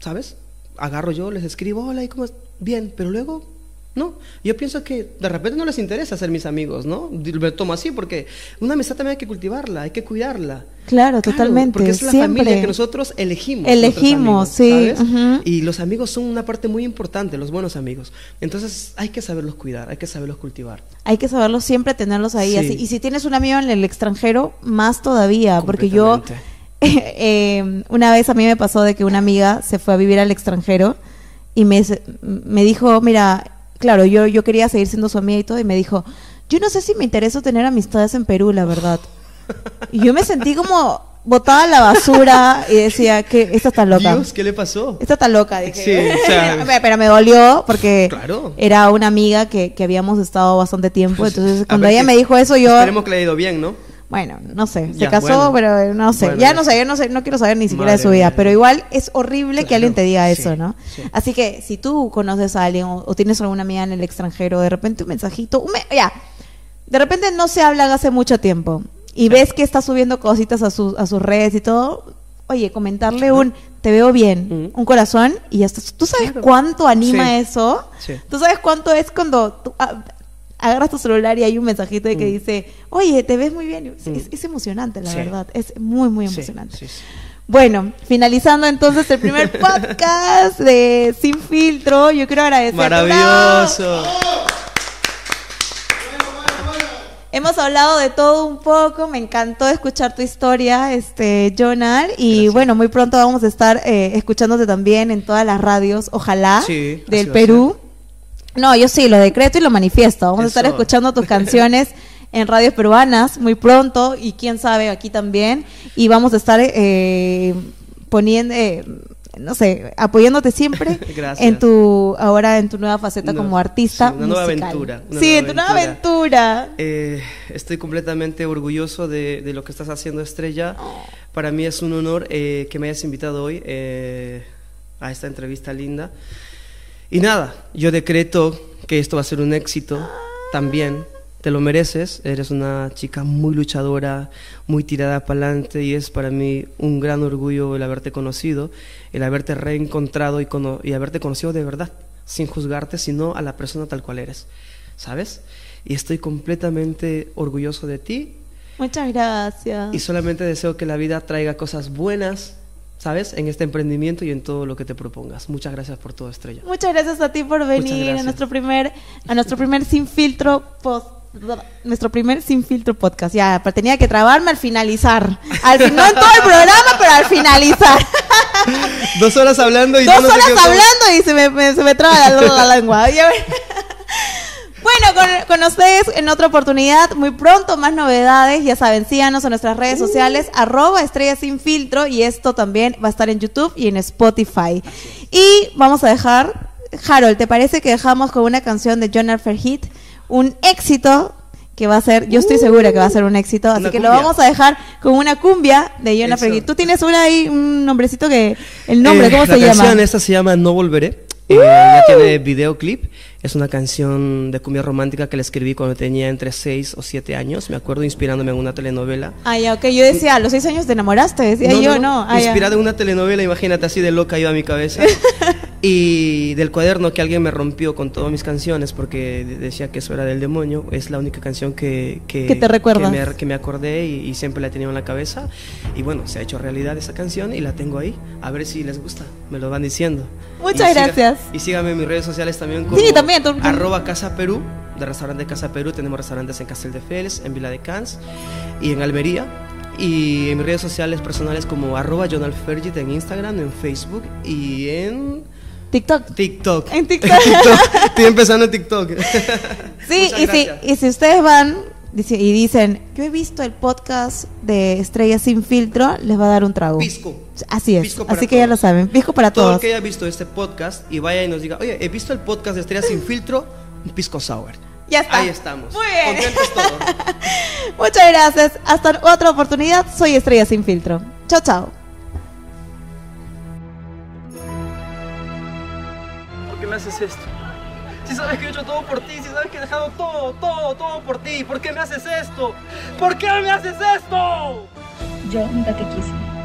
¿Sabes? Agarro yo, les escribo, hola, ¿y cómo es? Bien, pero luego, no. Yo pienso que de repente no les interesa ser mis amigos, ¿no? Me tomo así porque una amistad también hay que cultivarla, hay que cuidarla. Claro, totalmente, Porque es la siempre. familia que nosotros elegimos. Elegimos, amigos, sí, ¿sabes? Y los amigos son una parte muy importante, los buenos amigos. Entonces hay que saberlos cuidar, hay que saberlos cultivar. Hay que saberlo siempre, tenerlos ahí. Sí. Así. Y si tienes un amigo en el extranjero, más todavía. Porque yo, eh, (laughs) una vez a mí me pasó de que una amiga se fue a vivir al extranjero y me, me dijo, mira, claro, yo, yo quería seguir siendo su amiga y todo, y me dijo, yo no sé si me interesa tener amistades en Perú, la verdad. Y yo me sentí como botada a la basura y decía que esta está loca. Dios, ¿qué le pasó? Esta está loca, dije. Sí, o sea- pero me dolió porque Claro. era una amiga que, que habíamos estado bastante tiempo. Pues, entonces, cuando ver ella me dijo eso, yo. Esperemos que le ido bien, ¿no? Bueno, no sé. Se Ya, casó, bueno. pero no sé. Bueno, ya no sé, yo no sé, no quiero saber ni siquiera de su vida. Pero igual es horrible que alguien te diga sí, eso, ¿no? sí. Así que si tú conoces a alguien o, o tienes alguna amiga en el extranjero, de repente un mensajito, un me- ya. De repente no se hablan hace mucho tiempo y ves que está subiendo cositas a, sus a sus redes y todo. Oye, comentarle un te veo bien, un corazón y ya está. ¿Tú sabes cuánto anima Sí. eso? Sí. ¿Tú sabes cuánto es cuando tú ah, agarras tu celular y hay un mensajito de que Mm. dice, oye, te ves muy bien? Es, Mm. es- es emocionante, la Sí. verdad. Es muy, muy emocionante. sí, sí. Bueno, finalizando entonces el primer (laughs) podcast de Sin Filtro, yo quiero agradecer. Maravilloso. Hemos hablado de todo un poco, me encantó escuchar tu historia, este, Jonal, y Gracias. bueno, muy pronto vamos a estar eh, escuchándote también en todas las radios, ojalá, Sí, del Perú. No, yo sí, lo decreto y lo manifiesto. Vamos a estar escuchando tus (laughs) canciones en radios peruanas muy pronto y quién sabe aquí también. Y vamos a estar eh, poniendo, eh, no sé, apoyándote siempre (laughs) Gracias. en tu ahora en tu nueva faceta No, como artista sí, una nueva aventura, una sí, en tu nueva aventura. Eh, estoy completamente orgulloso de, de lo que estás haciendo, Estrella. Para mí es un honor eh, que me hayas invitado hoy eh, a esta entrevista linda. Y nada, yo decreto que esto va a ser un éxito también. Te lo mereces, eres una chica muy luchadora, muy tirada para adelante y es para mí un gran orgullo el haberte conocido, el haberte reencontrado y, cono- y haberte conocido de verdad, sin juzgarte, sino a la persona tal cual eres, ¿sabes? Y estoy completamente orgulloso de ti Muchas gracias. y solamente deseo que la vida traiga cosas buenas, ¿sabes? En este emprendimiento y en todo lo que te propongas. Muchas gracias por todo, Estrella. Muchas gracias a ti por venir a nuestro primer a nuestro primer sin filtro post nuestro primer Sin Filtro podcast. Ya, pero tenía que trabarme al finalizar. Al fin, no en todo el programa, pero al finalizar. (laughs) Dos horas hablando y Dos no horas hablando y se me, me- se me traba la, la lengua. Bueno, con, con ustedes en otra oportunidad, muy pronto, más novedades. Ya saben, síganos en nuestras redes sociales, arroba estrellas sin filtro. Y esto también va a estar en YouTube y en Spotify. Y vamos a dejar, Harold, ¿te parece que dejamos con una canción de John Alfred Heath? Un éxito que va a ser, yo estoy segura que va a ser un éxito. Así Una que lo vamos a dejar con una cumbia de Eso. Heath. Tú tienes una ahí, un nombrecito que, el nombre, Eh, ¿cómo la se llama? canción esta se llama No Volveré. Eh, ya tiene videoclip. Es una canción de cumbia romántica que la escribí cuando tenía entre 6 o 7 años. Me acuerdo inspirándome en una telenovela. Ah, ya, ok. Yo decía, a los seis años te enamoraste. Decía yo, no. Ah, ya. Inspirada en una telenovela, imagínate, así de loca iba a mi cabeza. (laughs) y del cuaderno que alguien me rompió con todas mis canciones porque de- decía que eso era del demonio. Es la única canción que, que, Que te. Que me, que me acordé y, y siempre la he tenido en la cabeza. Y bueno, se ha hecho realidad esa canción y la tengo ahí. A ver si les gusta. Me lo van diciendo. Muchas Y siga- gracias. y síganme en mis redes sociales también como Sí, también, tú- tú- arroba Casa Perú, de restaurante Casa Perú. Tenemos restaurantes en Castel de Fels, en Vila de Cans y en Almería. Y en mis redes sociales personales como arroba Jonalfergit en Instagram, en Facebook y en TikTok. TikTok. En (laughs) TikTok. Estoy empezando en TikTok. Sí, y si, y si ustedes van y dicen, yo he visto el podcast de Estrellas Sin Filtro, les va a dar un trago. Pisco. Así es. Pisco para Así que ya lo todos. saben. Pisco para Todo el todos. que haya visto este podcast y vaya y nos diga, oye, he visto el podcast de Estrellas Sin Filtro, un pisco sour. Ya está. Ahí estamos. Muy bien. Contentos todos. (laughs) Muchas gracias. Hasta otra oportunidad. Soy Estrella Sin Filtro. Chao, chao. Me haces esto? Si sabes que he hecho todo por ti, si sabes que he dejado todo, todo, todo por ti, ¿por qué me haces esto? ¿Por qué me haces esto? Yo nunca te quise.